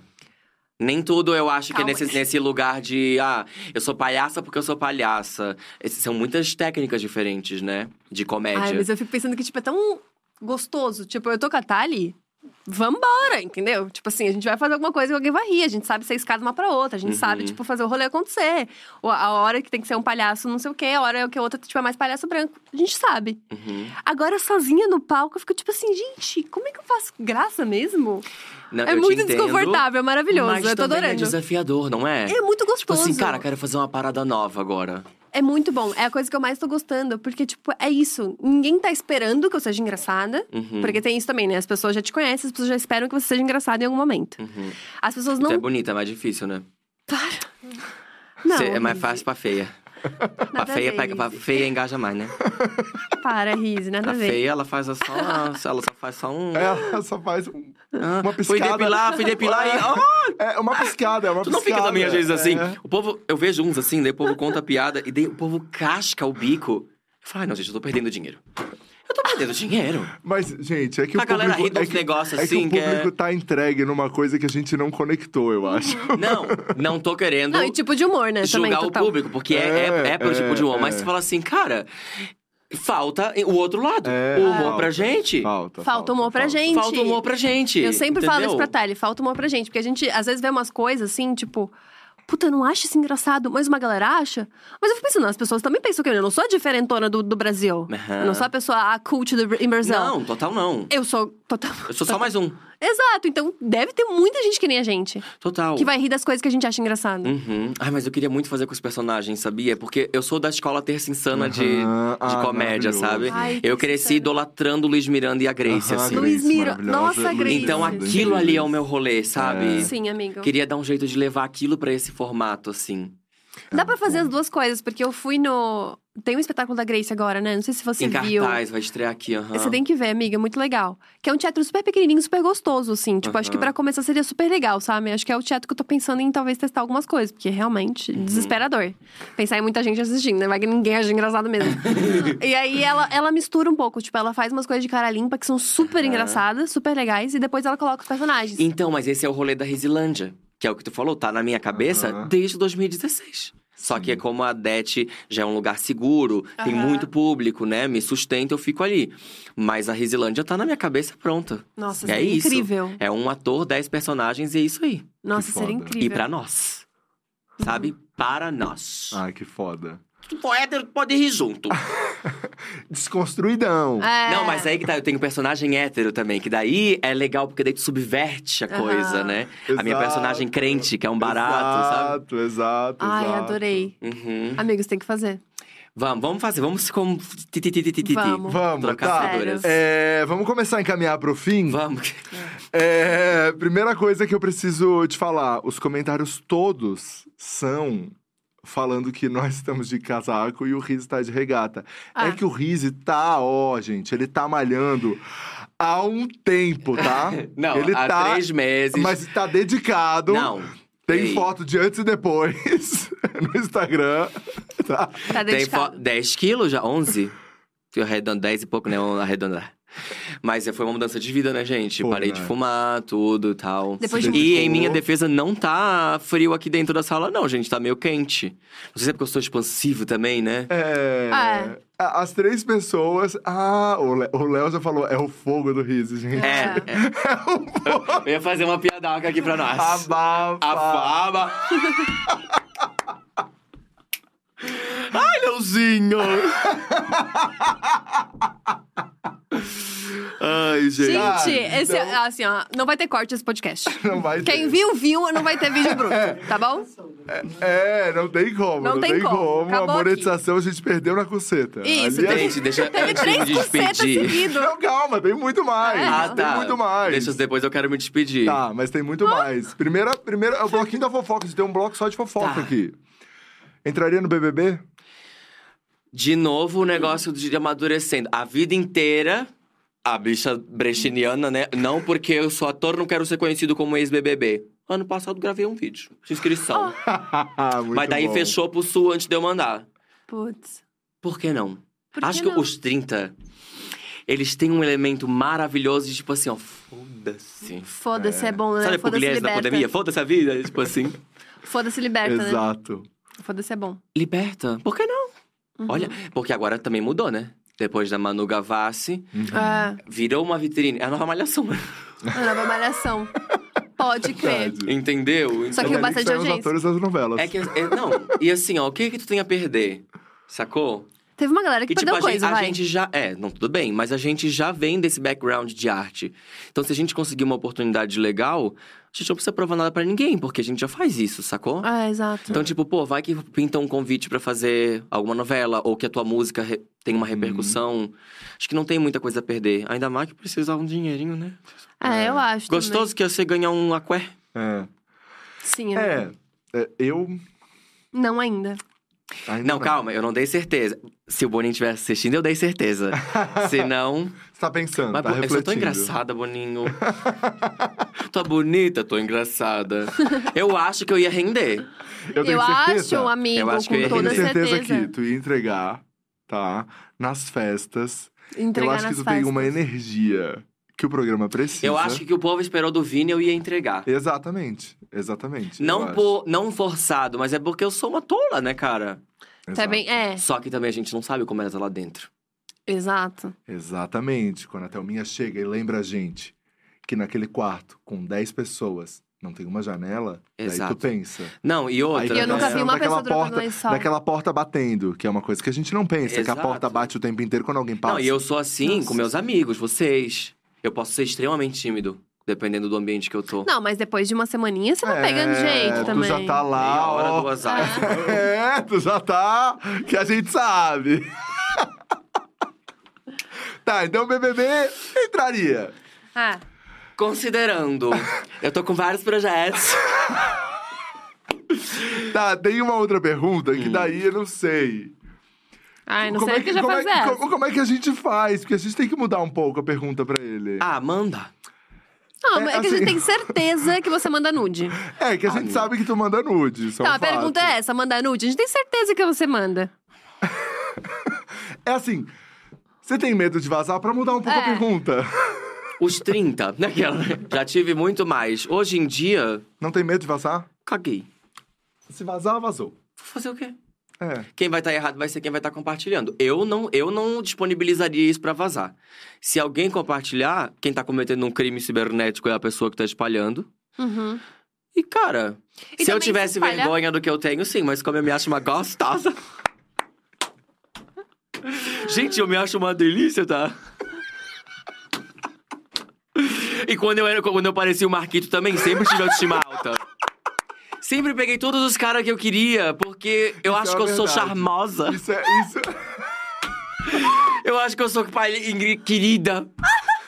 Nem tudo eu acho que é Calma. nesse, nesse lugar de, ah, eu sou palhaça porque eu sou palhaça. Esses são muitas técnicas diferentes, né? De comédia. Ai, mas eu fico pensando que, tipo, é tão gostoso. Tipo, eu tô com a Thali, vambora, entendeu? Tipo assim, a gente vai fazer alguma coisa e alguém vai rir. A gente sabe ser escada uma pra outra. A gente Uhum. sabe, tipo, fazer o rolê acontecer. A hora que tem que ser um palhaço não sei o quê, a hora que a outra, tipo, é mais palhaço branco. A gente sabe. Uhum. Agora, sozinha no palco, eu fico tipo assim, gente, como é que eu faço graça mesmo? Não, é muito entendo, desconfortável, é maravilhoso. Mas eu tô também adorando. é desafiador, não é? É muito gostoso. Tipo assim, cara, quero fazer uma parada nova agora. É muito bom. É a coisa que eu mais tô gostando. Porque, tipo, é isso. Ninguém tá esperando que eu seja engraçada. Uhum. Porque tem isso também, né? As pessoas já te conhecem, as pessoas já esperam que você seja engraçada em algum momento. Uhum. As pessoas Tu não. é bonita, é mais difícil, né? Não. Cê- é mais fácil pra feia. A feia, pega, Rize. feia engaja mais, né? Para, Rize, nada A a ver. feia, ela faz só uma, ela só faz só um... Ela só faz um- Ah, uma Fui piscada. depilar, fui depilar e... Ah! É uma piscada, é uma Tu não piscada. fica também, às vezes, assim. É. O povo, eu vejo uns assim, daí o povo conta a piada e daí o povo casca o bico. Ai, não, gente, eu tô perdendo dinheiro. Eu tô perdendo dinheiro. Mas, gente, é que A o galera público... é dos que, negócios é assim, que que o público é- tá entregue numa coisa que a gente não conectou, eu acho. Não, não tô querendo Não, e tipo de humor, né? também, julgar o total. público, porque é, é, é pelo É, tipo de humor. Mas é. você fala assim, cara, falta o outro lado. É, o humor falta, pra gente. Falta, Falta humor pra gente. Falta humor pra gente. Eu sempre falo entendeu? isso pra Thali, falta humor pra gente. Porque a gente, às vezes, vê umas coisas assim, tipo... Puta, eu não acho isso engraçado, mas uma galera acha. Mas eu fico pensando, as pessoas também pensam que eu não sou a diferentona do, do Brasil. Aham. Eu não sou a pessoa a cult do, em Brasil. Não, total não. Eu sou total. Eu sou só mais um. Exato, então deve ter muita gente que nem a gente. Total. Que vai rir das coisas que a gente acha engraçado. Uhum. Ai, mas eu queria muito fazer com os personagens, sabia? Porque eu sou da escola terça insana de, Aham. de Ah, comédia, sabe? Ai, eu cresci Insana. idolatrando o Luiz Miranda e a Grace, Aham, assim. Luiz Grace, Mira- maravilhosa. Nossa, Grace. Então Miranda. aquilo ali é o meu rolê, sabe? É. Sim, amigo. Queria dar um jeito de levar aquilo pra esse formato, assim. Dá pra fazer as duas coisas, porque eu fui no. Tem um espetáculo da Grace agora, né? Não sei se você em viu. cartaz, vai estrear aqui, aham. Você tem que ver, amiga, é muito legal. Que é um teatro super pequenininho, super gostoso, assim. Tipo, acho que pra começar seria super legal, sabe? Acho que é o teatro que eu tô pensando em talvez testar algumas coisas, porque é realmente Uhum. desesperador. Pensar em muita gente assistindo, né? Vai que ninguém acha engraçado mesmo. e aí ela, ela mistura um pouco, tipo, ela faz umas coisas de cara limpa que são super engraçadas, super legais, e depois ela coloca os personagens. Então, mas esse é o rolê da Risilândia. Que é o que tu falou, tá na minha cabeça desde 2016. Só que é como a Det já é um lugar seguro, tem Aham. muito público, né? Me sustenta, eu fico ali. Mas a Risilândia tá na minha cabeça pronta. Nossa, é seria isso. incrível. É um ator, dez personagens e é isso aí. Nossa, seria incrível. E pra nós. Sabe? Para nós. Ai, que foda. Hétero, tu pode rir junto. Desconstruidão. É. Não, mas aí que tá, eu tenho um personagem hétero também, que daí é legal, porque daí tu subverte a coisa, né? A minha Exato. personagem crente, que é um barato, sabe? Exato, exato, Ai, exato. adorei. Uhum. Amigos, tem que fazer. Vamos, vamos fazer, vamos como. ti, ti, ti, ti, ti, ti. Vamos. Vamos, Trocar tá. É, vamos começar a encaminhar pro fim? Vamos. É, primeira coisa que eu preciso te falar: os comentários todos são falando que nós estamos de casaco e o Riz tá de regata. Ah. É que o Riz tá, ó, gente, ele tá malhando há um tempo, tá? Não, ele há tá, três meses. Mas tá dedicado. Não. Tem Ei, foto de antes e depois no Instagram, tá? Tá Tem dedicado. fo- 10 quilos já? 11? Que eu arredondo 10 e pouco, né? Arredondar. Mas é, foi uma mudança de vida, né, gente? Foi, Parei né? de fumar, tudo e tal. Depois de- E em minha defesa, não tá frio aqui dentro da sala, não, gente. Tá meio quente. Não sei se é porque eu sou expansivo também, né? É. É. a- As três pessoas. Ah, o o Léo já falou, é o fogo do riso, gente. É. é. Eu ia fazer uma piadaca aqui pra nós. Abafa. A fama. Ai, Leozinho! Ai, gente. Ah, Gente, esse, então- assim, ó, não vai ter corte esse podcast. Não vai ter. Quem viu, viu, não vai ter vídeo bruto, tá bom? É, não tem como. Não Não, tem tem, como. como. Acabou A monetização a gente perdeu na cuceta. Isso, Ali Gente, deixa- teve antes de me 3% despedir. seguido. Não, calma, tem muito mais. É. Ah, Tem tá. muito mais. Deixa depois eu quero me despedir. Tá, mas tem muito mais. Primeiro, primeiro é o bloquinho da fofoca. A gente tem um bloco só de fofoca Tá. aqui. Entraria no BBB? De novo, o negócio de amadurecendo. A vida inteira, a bicha brechiniana, né? Não porque eu sou ator, não quero ser conhecido como ex-BBB. Ano passado gravei um vídeo de inscrição. Mas daí bom. fechou pro sul antes de eu mandar. Putz. Por que não? Por Acho que que não? os 30, eles têm um elemento maravilhoso de tipo assim, ó, foda-se. Foda-se, é. bom, né? Sabe a Foda-se pugliese da liberta. pandemia? Foda-se a vida, tipo assim. Foda-se liberta, né? Exato. Foda-se é bom. Liberta. Por que não? Uhum. Olha, porque agora também mudou, né? Depois da Manu Gavassi, É, virou uma vitrine. É a nova malhação. a nova malhação. Pode crer. Verdade. Entendeu? Só que É com bastante saem os atores das novelas. É que. é- não, e assim, ó, o que que tu tem a perder? Sacou? Teve uma galera que E tipo, perdeu a, gente, coisa, a vai. gente já. É, não, tudo bem, mas a gente já vem desse background de arte. Então, se a gente conseguir uma oportunidade legal, a gente não precisa provar nada pra ninguém, porque a gente já faz isso, sacou? É, exato. Então, tipo, pô, vai que pinta um convite pra fazer alguma novela, ou que a tua música re- tem uma repercussão. Acho que não tem muita coisa a perder. Ainda mais que precisar um dinheirinho, né? É, eu acho Gostoso que você ganhar um aqué. É. também. Sim, é. É. é, Eu. Não ainda. Ainda Não, calma, eu não dei certeza. Se o Boninho estivesse assistindo, eu dei certeza. Se não. Você tá pensando, Mas tá eu só refletindo. tô engraçada, Boninho. tô bonita, tô engraçada. Eu acho que eu ia render. Eu tenho eu certeza. acho, amigo, Eu acho que eu ia Eu tenho toda render. certeza, certeza. que tu ia entregar, tá? Nas festas. Entregar eu acho que tu festas. tem uma energia que o programa precisa. Eu acho que o povo esperou do Vini, eu ia entregar. Exatamente, exatamente. Não, por, não forçado, mas é porque eu sou uma tola, né, cara? Exato. Também, é, Só que também a gente não sabe como é lá dentro. exato. Exatamente. Quando a Thelminha chega e lembra a gente que naquele quarto, com 10 pessoas, não tem uma janela, daí Exato. tu pensa. Não, e outra. Aí eu nunca né, vi uma pessoa porta, lençol. Daquela porta batendo, que é uma coisa que a gente não pensa, que a Exato. porta bate o tempo inteiro quando alguém passa. Não, e eu sou assim Nossa. com meus amigos, vocês. Eu posso ser extremamente tímido, dependendo do ambiente que eu tô. Não, mas depois de uma semaninha você vai É, pegando jeito tu também. já tá Meia lá, hora, ó. duas horas. É, tu já tá. Que a gente sabe. tá, então o BBB entraria. Ah, Considerando, eu tô com vários projetos. Tá, tem uma outra pergunta Hum. que daí eu não sei. Ai, não como sei é o que já como faz é, que- essa. como, como é que a gente faz? Porque a gente tem que mudar um pouco a pergunta pra ele. Ah, manda. Não, É, mas é que a assim- gente tem certeza que você manda nude. É, que a gente Ah, sabe que tu manda nude. Isso é Então, um a pergunta fato. é essa, manda nude? A gente tem certeza que você manda. É assim. Você tem medo de vazar pra mudar um pouco a É. pergunta? Os 30, naquela. Já tive muito mais. Hoje em dia, Não tem medo de vazar? caguei. Se vazar, vazou. Vou fazer o quê? É. Quem vai estar errado vai ser quem vai estar compartilhando. Eu não, eu não disponibilizaria isso pra vazar. Se alguém compartilhar, quem tá cometendo um crime cibernético é a pessoa que tá espalhando. Uhum. E, cara, E se eu tivesse se espalha- vergonha do que eu tenho, sim, mas como eu me acho uma gostosa. Gente, eu me acho uma delícia, tá? E quando eu, era, quando eu parecia o Marquito também, sempre tive autoestima alta. Sempre peguei todos os caras que eu queria, porque eu Isso acho é que eu sou verdade. charmosa. Isso é. Isso... Eu acho que eu sou querida.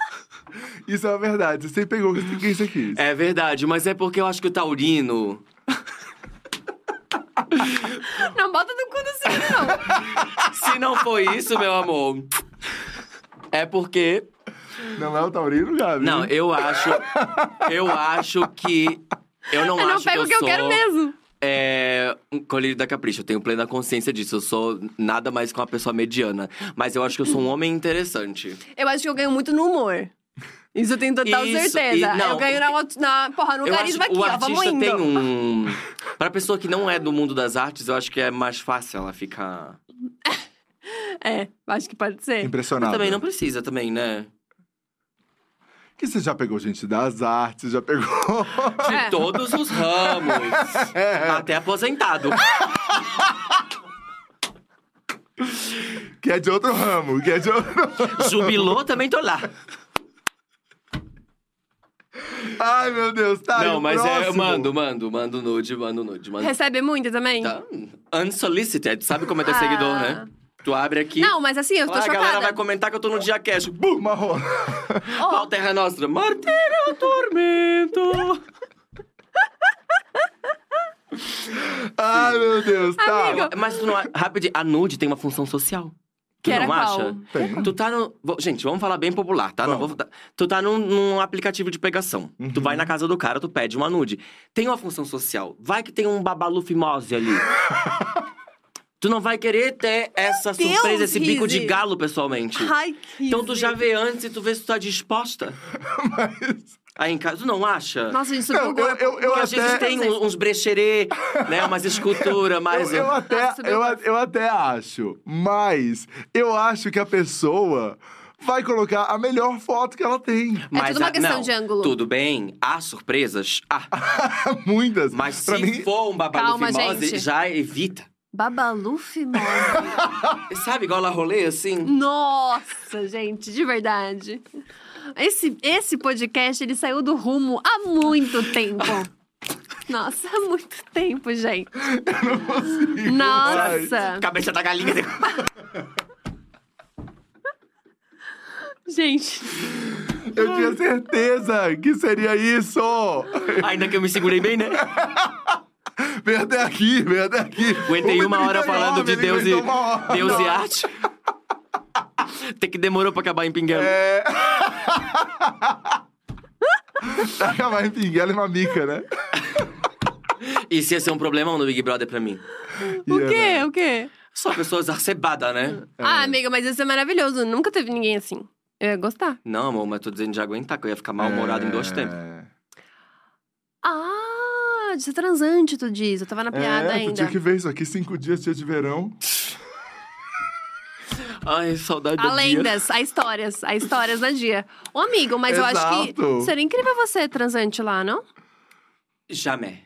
Isso é uma verdade. Você pegou você quis. É verdade, mas é porque eu acho que o taurino. Não bota no cu do signo, não. Se não foi isso, meu amor. É porque. Não é o Taurino, Gabi? Não, eu acho. Eu acho que. Eu não Eu não acho pego o que que eu eu quero sou- mesmo. É, um colírio da Capricho, eu tenho plena consciência disso. Eu sou nada mais que uma pessoa mediana. Mas eu acho que eu sou um homem interessante. Eu acho que eu ganho muito no humor. Isso eu tenho total Isso, certeza. e- não, eu ganho na, na, porra, no eu carisma acho aqui, que o ó. artista Vamos indo. tem um. Pra pessoa que não é do mundo das artes, eu acho que é mais fácil ela ficar. É, acho que pode ser. Mas Impressionado. também não precisa, também, né? Que você já pegou gente das artes, já pegou. De É. todos os ramos. Até aposentado. que é de outro ramo, que é de outro. Jubilou, também tô lá. Ai, meu Deus, tá. não, mas é, eu próximo? mando, mando, mando nude, mando nude. Mando... Recebe muito também? Tá. Unsolicited, sabe como é teu Ah. seguidor, né? Tu abre aqui. Não, mas assim, eu tô Ah, a galera chocada. vai comentar que eu tô no dia cash. Bum! Rola. Ó, Qual terra nostra? Martírio Tormento! Ai, meu Deus, tá. Amigo. Mas tu não. Rápido, a nude tem uma função social. Tu Que era não qual? acha? Tem. Tu tá no. Gente, vamos falar bem popular, tá? Não Vamos. vou- tu tá num, num aplicativo de pegação. Tu Uhum. vai na casa do cara, tu pede uma nude. Tem uma função social. Vai que tem um babalu fimose ali. tu não vai querer ter essa Deus, surpresa, esse bico de Rizzi. galo, pessoalmente. Ai, que Então tu já vê antes e tu vê se tu tá disposta. Mas... Aí em casa, tu não acha? Nossa, gente, subiu Não, eu- eu- eu Porque às vezes até- tem um- uns brecherê, né? Umas esculturas, mais. Eu, eu até, eu, a- eu até acho, mas eu acho que a pessoa vai colocar a melhor foto que ela tem. Mas tudo uma a- questão não, de ângulo. Tudo bem, há surpresas. Ah, Muitas. mas pra se mim, for um babalu Calma, fimose, gente. já evita. Babalu fimose. Sabe, igual a rolê, assim? Nossa, gente, de verdade. Esse, esse podcast, ele saiu do rumo há muito tempo. Nossa, há muito tempo, gente. Nossa. Cabeça da galinha. Gente, eu tinha certeza que seria isso. Ainda que eu me segurei bem, né? Vem até aqui, vem até aqui. Aguentei uma hora falando de Deus e, uma. Deus e arte. Até que demorou pra acabar em Pinguelo. É. Acabar em pinguela e mamica, né? Isso ia ser um problemão no Big Brother pra mim. o quê? né? O quê? Só pessoa exacerbada, né? Ah, amiga, mas isso é maravilhoso. Nunca teve ninguém assim. Eu ia gostar. Não, amor, mas tô dizendo de aguentar, que eu ia ficar mal-humorado em dois tempos. É. Ah, de ser transante, tu diz. Eu tava na piada é, tu ainda. tinha que ver isso aqui, cinco dias, dia de verão. Ai, saudade Há do dia. lendas, há histórias, há histórias da dia. Ô, amigo, mas eu acho que Exato. seria incrível você transante lá, não? Jamais.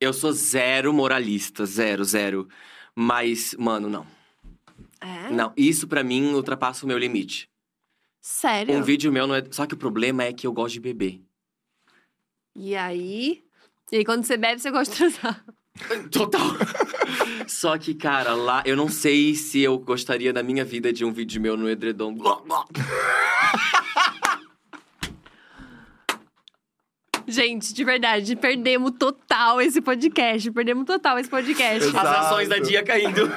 Eu sou zero moralista, zero, zero. Mas, mano, não. É? Não, isso pra mim ultrapassa o meu limite. Sério? Um vídeo meu não é. Só que o problema é que eu gosto de beber. E aí? E aí, quando você bebe, você gosta de transar. Total. Só que, cara, lá eu não sei se eu gostaria na minha vida de um vídeo meu no edredom. Gente, de verdade, perdemos total esse podcast. Perdemos total esse podcast. Exato. As ações da dia caindo.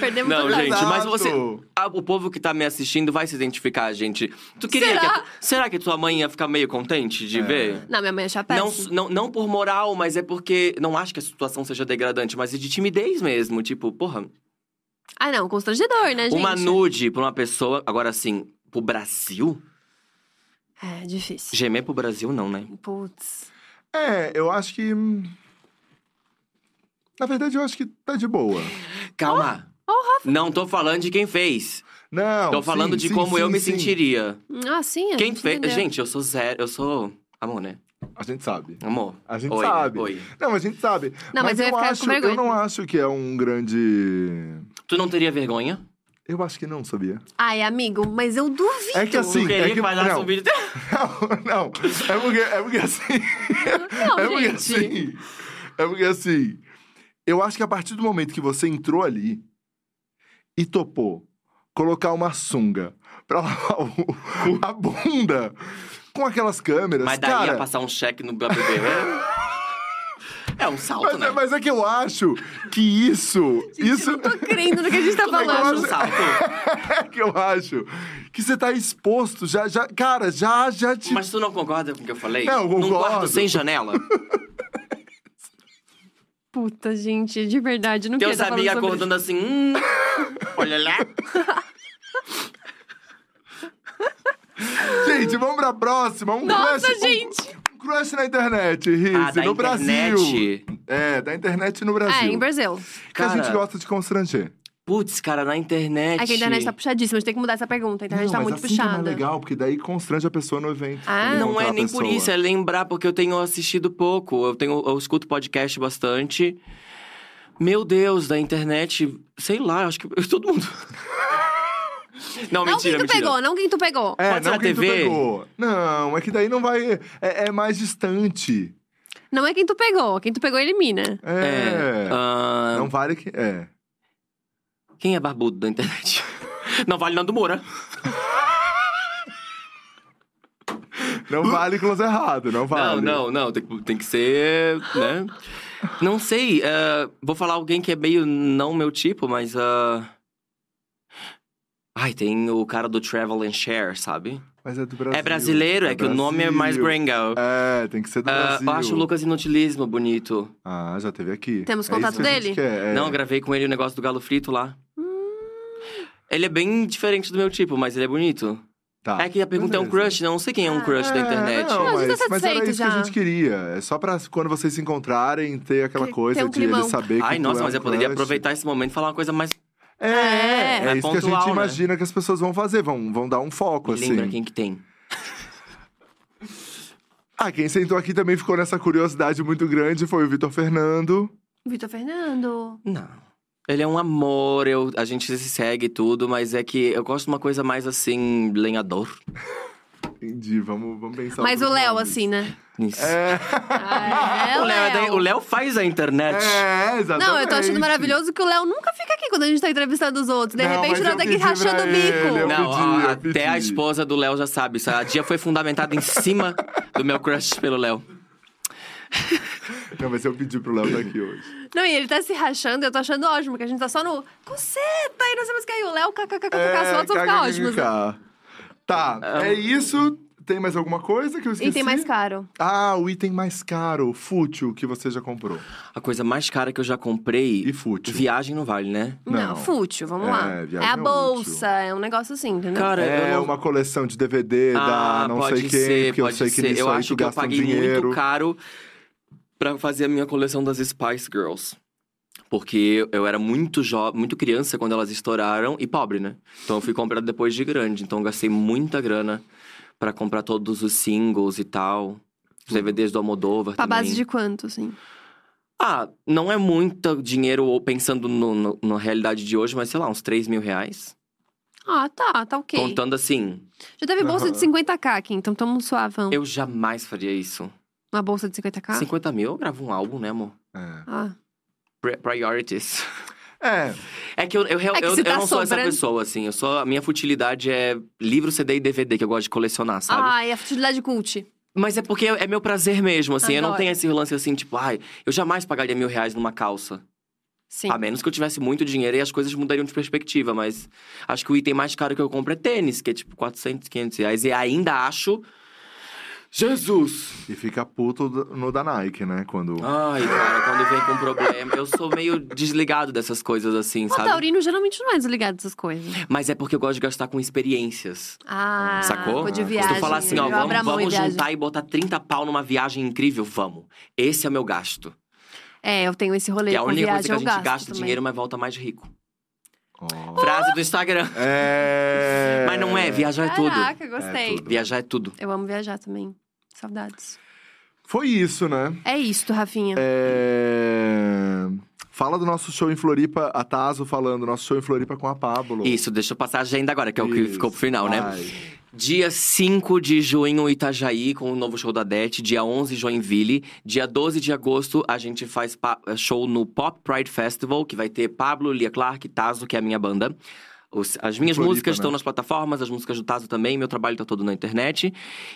Perdemos Não, total. gente, mas você. Ah, o povo que tá me assistindo vai se identificar, gente. Tu queria Será? que. a Será que tua mãe ia ficar meio contente de É. ver? Não, minha mãe acha Não, péssimo. não, não por moral, mas é porque. Não acho que a situação seja degradante, mas é de timidez mesmo. Tipo, porra, Ah, não, constrangedor, né, gente? uma nude pra uma pessoa. Agora, assim, pro Brasil? É, difícil. Gemer pro Brasil, não, né? Putz. É, eu acho que. hum, Na verdade, eu acho que tá de boa. Calma. Não tô falando de quem fez. Não. Tô falando sim, de sim, como eu sim, me sim. sentiria. Ah, sim, a Quem gente fez. entendeu. Gente, eu sou zero. Eu sou. Amor, né? A gente sabe. Amor. A gente Oi, sabe. Oi. Não, a gente sabe. Não, mas eu ia eu com acho, eu não acho que é um grande. Tu não teria vergonha? Eu acho que não, sabia? Ai, amigo, mas eu duvido. É que assim- é que, que- falasse não. um vídeo. Não, não. É porque, é porque assim. Não, é porque gente. assim. É porque assim. Eu acho que a partir do momento que você entrou ali e topou colocar uma sunga pra lavar o- a bunda com aquelas câmeras, Mas daí cara. ia passar um cheque no BBB. É, é um salto, Mas, né? é- mas é que eu acho que isso. isso Eu não tô crendo no que a gente tá é que eu falando. acho um salto? é que eu acho que você tá exposto. Já, já, cara, já, já te. Mas tu não concorda com o que eu falei? Não, eu Num concordo. quarto sem janela? Puta, gente, de verdade, não Teus queria tá amigos falando acordando assim, hum, olha lá. Gente, vamos pra próxima. Um Nossa, um- gente! Crush na internet, Riz, Ah, da no Brasil. internet. É, da internet no Brasil. É, em Brasil. Que a gente Cara, gosta de constranger. Putz, cara, na internet. É que a internet tá puxadíssima, a gente tem que mudar essa pergunta. A internet não, tá mas muito assim que é puxada. legal, porque daí constrange a pessoa no evento. Ah. Não é nem por isso, é lembrar, porque eu tenho assistido pouco. Eu tenho, eu escuto podcast bastante. Meu Deus, da internet, sei lá, acho que todo mundo. Não, Não mentira, quem tu mentira. pegou, não quem tu pegou. É, Pode ser não na quem tu TV? pegou. Não, é que daí não vai... É, é mais distante. Não é quem tu pegou. Quem tu pegou, elimina. É. ah, Não vale que... É. Quem é barbudo da internet? Não vale Nando Moura. Não vale close errado, não vale. Não, não, não. Tem, tem que ser, né? Não sei. eh, vou falar alguém que é meio não meu tipo, mas. ah, Ai, tem o cara do Travel and Share, sabe? Mas é do Brasil. é brasileiro, é, que o nome é mais Brasil. gringo. É, tem que ser do Ah, Brasil. eu acho o Lucas Inutilismo bonito. Ah, já teve aqui. Temos É contato gente dele? quer, é. Não, eu gravei com ele o negócio do galo frito lá. Ele é bem diferente do meu tipo, mas ele é bonito. Tá. É que a pergunta é um Beleza. crush? Eu não sei quem é um crush da É, internet. Não, Não, mas, tá mas era isso que a já. gente queria. É só pra quando vocês se encontrarem, ter aquela coisa ter um de ele climão. saber que Ai, tu nossa, é mas um eu poderia crush. aproveitar esse momento e falar uma coisa mais. É, É. é, Mais isso que a gente pontual, né? imagina que as pessoas vão fazer. Vão, vão dar um foco, Me assim. lembra quem que tem. Ah, quem sentou aqui também ficou nessa curiosidade muito grande foi o Vitor Fernando. Vitor Fernando. Não. Ele é um amor, eu, a gente se segue e tudo, mas é que eu gosto de uma coisa mais assim, lenhador. Entendi, vamos, vamos pensar. Mas o outros Léo, nomes. assim, né? Isso. É, Ah, é, o, Léo é o Léo faz a internet. é, exatamente. Não, eu tô achando maravilhoso que o Léo nunca fica aqui quando a gente tá entrevistando os outros. De Não, repente, mas o Léo eu tá aqui rachando o bico. eu- Não, pedi, ó, até a esposa do Léo já sabe. isso. A dia foi fundamentada em cima do meu crush pelo Léo. Não, mas eu pedi pro Léo estar aqui hoje. Não, e ele tá se rachando, eu tô achando ótimo, que a gente tá só no coceta e não sei mais o que. aí o Léo, kkkk, as fotos vão ficar ótimas. Tá, é isso. Tem mais alguma coisa que eu esqueci? Item mais caro. Ah, o item mais caro, fútil, que você já comprou. A coisa mais cara que eu já comprei. E fútil. Viagem não vale, né? Não, Não. fútil, vamos É, lá. viagem É a é bolsa, é um negócio assim, entendeu? Cara, É não... uma coleção de DVD Ah, da não pode sei quem, ser, porque eu pode sei que ser. nisso eu aí acho que eu paguei dinheiro. muito caro pra fazer a minha coleção das Spice Girls. Porque eu era muito jovem, muito criança quando elas estouraram e pobre, né? Então eu fui comprar depois de grande. Então eu gastei muita grana pra comprar todos os singles e tal. Os DVDs do Almodóvar Pra também. base de quanto, assim? Ah, não é muito dinheiro ou pensando no, no- na realidade de hoje, mas sei lá, uns 3 mil reais. Ah, tá, tá ok. Contando assim, Já teve bolsa de Aham. 50k aqui, então tamo suavão. eu jamais faria isso. Uma bolsa de 50k? 50 mil eu gravo um álbum, né, amor? É. Ah. Pri- Priorities. É, É que eu, eu, real- É que eu, se eu tá não sou essa pessoa, assim. Eu sou, a minha futilidade é livro, CD e DVD, que eu gosto de colecionar, sabe? Ai, a futilidade cult. Mas é porque é meu prazer mesmo, assim. Eu não Adoro. tenho esse lance assim, tipo, ai, eu jamais pagaria mil reais numa calça. Sim. A menos que eu tivesse muito dinheiro e as coisas mudariam de perspectiva. Mas acho que o item mais caro que eu compro é tênis, que é tipo 400, 500 reais. E ainda acho. Jesus! e fica puto no da Nike, né? Quando. Ai, cara, quando vem com problema. Eu sou meio desligado dessas coisas assim, O sabe? taurino geralmente não é desligado dessas coisas. Mas é porque eu gosto de gastar com experiências. Ah, Sacou? De Se tu viagem. Se tu falar assim, ó, vamos, vamos viagem. juntar e botar 30 pau numa viagem incrível, vamos. Esse é o meu gasto. É, eu tenho esse rolê E é a única viagem, coisa que a gente gasta também. dinheiro, mas volta mais rico. Ó. Frase do Instagram. É. Mas não é, viajar é tudo. Caraca, gostei. É tudo. Viajar é tudo. Eu amo viajar também. Saudades. Foi isso, né? É isto, Rafinha. É... Fala do nosso show em Floripa, a Tazo falando, nosso show em Floripa com a Pablo. Isso, deixa eu passar a agenda agora, que é o que Isso, ficou pro final, né? vai. Dia 5 de junho, Itajaí, com o novo show da Det. Dia 11, Joinville. Dia 12 de agosto, a gente faz show no Pop Pride Festival, que vai ter Pablo, Lia Clark, Tazo, que é a minha banda. Os- as minhas Floripa, músicas estão né? nas plataformas, as músicas do Tazo também, meu trabalho tá todo na internet.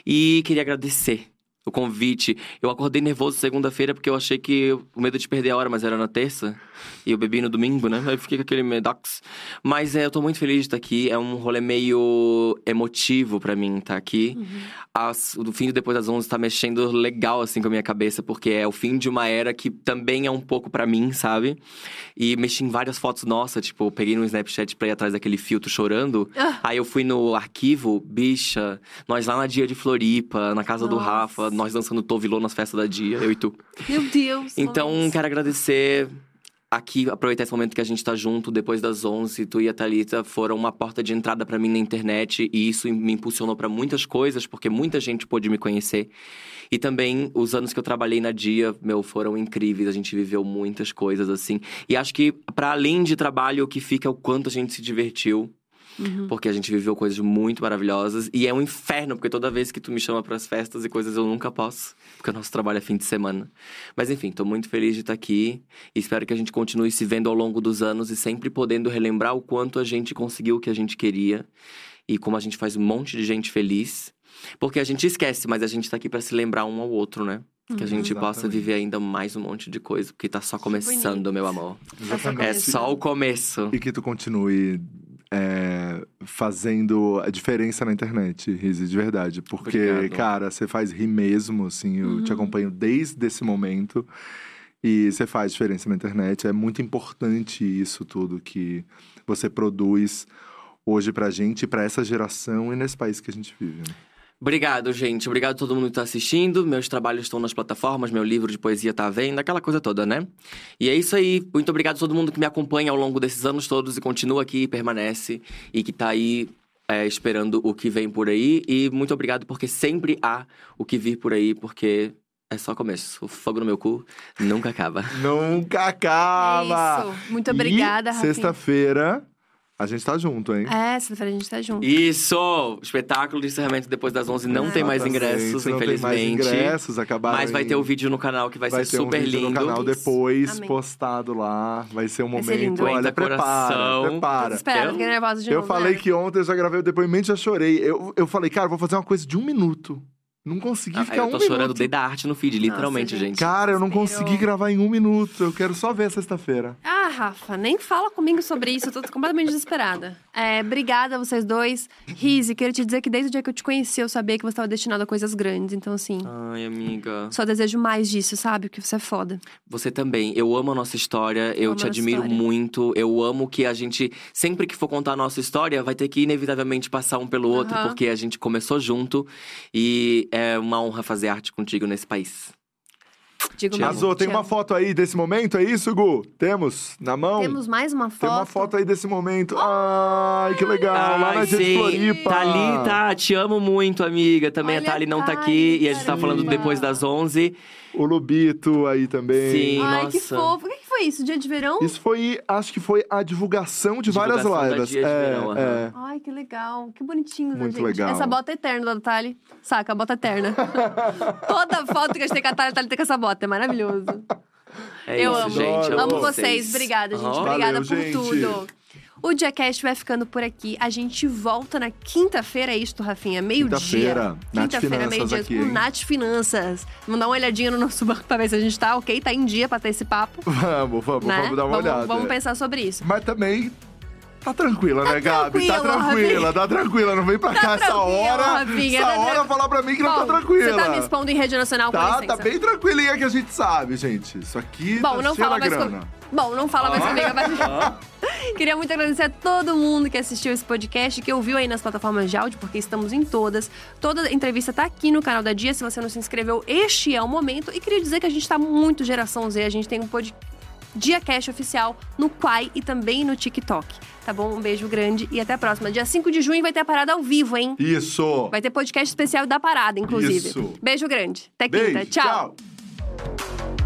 E queria agradecer o convite. Eu acordei nervoso segunda-feira porque eu achei que o medo de perder a hora, mas era na terça. E eu bebi no domingo, né? Aí eu fiquei com aquele medox. Mas é, eu tô muito feliz de estar aqui. É um rolê meio emotivo pra mim estar aqui. As, o fim de Depois das 11 tá mexendo legal, assim, com a minha cabeça. Porque é o fim de uma era que também é um pouco pra mim, sabe? E mexi em várias fotos nossas. Tipo, peguei no Snapchat pra ir atrás daquele filtro chorando. Ah. Aí eu fui no arquivo, bicha. Nós lá na dia de Floripa, na casa do Nossa. Rafa. Nós dançando Tovilô nas festas da dia, eu e tu. Meu Deus. Então, quero agradecer aqui, aproveitar esse momento que a gente tá junto, depois das 11, tu e a Thalita foram uma porta de entrada pra mim na internet e isso me impulsionou pra muitas coisas, porque muita gente pôde me conhecer. E também os anos que eu trabalhei na Dia, meu, foram incríveis, a gente viveu muitas coisas assim. E acho que para além de trabalho, o que fica é o quanto a gente se divertiu. Uhum. Porque a gente viveu coisas muito maravilhosas. E é um inferno, porque toda vez que tu me chama pras festas e coisas eu nunca posso. Porque o nosso trabalho é fim de semana. Mas enfim, tô muito feliz de estar aqui. E espero que a gente continue se vendo ao longo dos anos e sempre podendo relembrar o quanto a gente conseguiu o que a gente queria. E como a gente faz um monte de gente feliz. Porque a gente esquece, mas a gente tá aqui pra se lembrar um ao outro, né? Que a gente possa Exatamente. viver ainda mais um monte de coisa. Porque tá só começando, meu amor. Exatamente. É só o começo. E que tu continue é, fazendo a diferença na internet, Rizzi, de verdade. Porque, Obrigado. cara, você faz rir mesmo, assim. Eu te acompanho desde esse momento. E você faz diferença na internet. É muito importante isso tudo que você produz hoje pra gente, pra essa geração e nesse país que a gente vive. né? Obrigado, gente. Obrigado a todo mundo que tá assistindo. Meus trabalhos estão nas plataformas, meu livro de poesia tá à venda, aquela coisa toda, né? E é isso aí. Muito obrigado a todo mundo que me acompanha ao longo desses anos todos e continua aqui e permanece e que tá aí é, esperando o que vem por aí. E muito obrigado porque sempre há o que vir por aí, porque é só começo. O fogo no meu cu nunca acaba. Nunca acaba! É isso. Muito obrigada, Rafinha. sexta-feira, a gente tá junto, hein? É, sexta-feira a gente tá junto. Isso! Espetáculo de encerramento depois das 11 não tem mais ingressos, não infelizmente. Tem mais ingressos, acabaram Mas vai ter o vídeo no canal que vai, Vai ser ter super um vídeo lindo. no canal Isso. depois, Amém. postado lá. Vai ser um Vai ser momento. lindo. Olha, prepara, coração. Prepara. Eu- fiquei nervosa de Eu novo. falei né? que ontem eu já gravei o depoimento e já chorei. Eu, eu falei, cara, vou fazer uma coisa de um minuto. Não consegui Ah, ficar eu um tô minuto. chorando desde a arte no feed, literalmente, gente. gente. Cara, eu não Desespero. consegui gravar em um minuto. Eu quero só ver sexta-feira. Ah, Rafa, nem fala comigo sobre isso, eu tô completamente desesperada. É, obrigada a vocês dois. Rizzi, quero te dizer que desde o dia que eu te conheci, eu sabia que você estava destinado a coisas grandes. Então, assim, Ai, amiga. só desejo mais disso, sabe? Porque você é foda. Você também. Eu amo a nossa história, eu amo te admiro história. muito. Eu amo que a gente, sempre que for contar a nossa história, vai ter que inevitavelmente passar um pelo outro, porque a gente começou junto e é uma honra fazer arte contigo nesse país. Digo amo. Azul, tem Te uma foto aí desse momento, é isso, Gu? Temos? Na mão? Temos mais uma foto. Tem uma foto aí desse momento. Ai, que legal. lá na Ai, Dia de sim. Floripa. Thalita, te amo muito, amiga. Também Olha a Thali não tá aqui e a gente tá falando depois das 11. O Lubito aí também. Sim. Ai, que nossa. fofo. O que que foi isso? Dia de verão? Isso foi, acho que foi a divulgação de várias Divulgação da lives. Dia de é, Verão, aham. é. Ai, que legal. Que bonitinho da Muito gente. legal. Essa bota é eterna da Thali. Saca, a bota eterna. Toda foto que a gente tem com a Thali, a Thali tem com essa bota. É maravilhoso. É Eu isso, amo. gente. Adoro. Amo vocês. Obrigada, gente. Aham. Obrigada Valeu, por gente. tudo. O Diacast vai ficando por aqui. A gente volta na quinta-feira, é isto, Rafinha? Meio-dia. Quinta-feira. Meio-dia, com hein? Nath Finanças. Vamos dar uma olhadinha no nosso banco pra ver se a gente tá ok, tá em dia pra ter esse papo. Vamos, vamos, né? vamos dar uma vamos, olhada. Vamos pensar sobre isso. Mas também tá tranquila, né, Gabi? Tá tranquila, tá tranquila. Não vem pra cá essa hora. Rafinha, essa tá hora tranquila. falar pra mim que não Bom, tá tranquila. Você tá me expondo em rede nacional, com Tá, licença. tá bem tranquilinha que a gente sabe, gente. Isso aqui Bom, tá não fala mais grana. comigo. Bom, não fala mais comigo. Mas... Queria muito agradecer a todo mundo que assistiu esse podcast, que ouviu aí nas plataformas de áudio, porque estamos em todas. Toda entrevista tá aqui no canal da Dia. Se você não se inscreveu, este é o momento. E queria dizer que a gente tá muito geração Z. A gente tem um podcast. Dia Cash oficial no Quai e também no TikTok. Tá bom? Um beijo grande e até a próxima. Dia 5 de junho vai ter a parada ao vivo, hein? Isso. Vai ter podcast especial da parada, inclusive. Isso. Beijo grande. Até quinta. Beijo, tchau. tchau.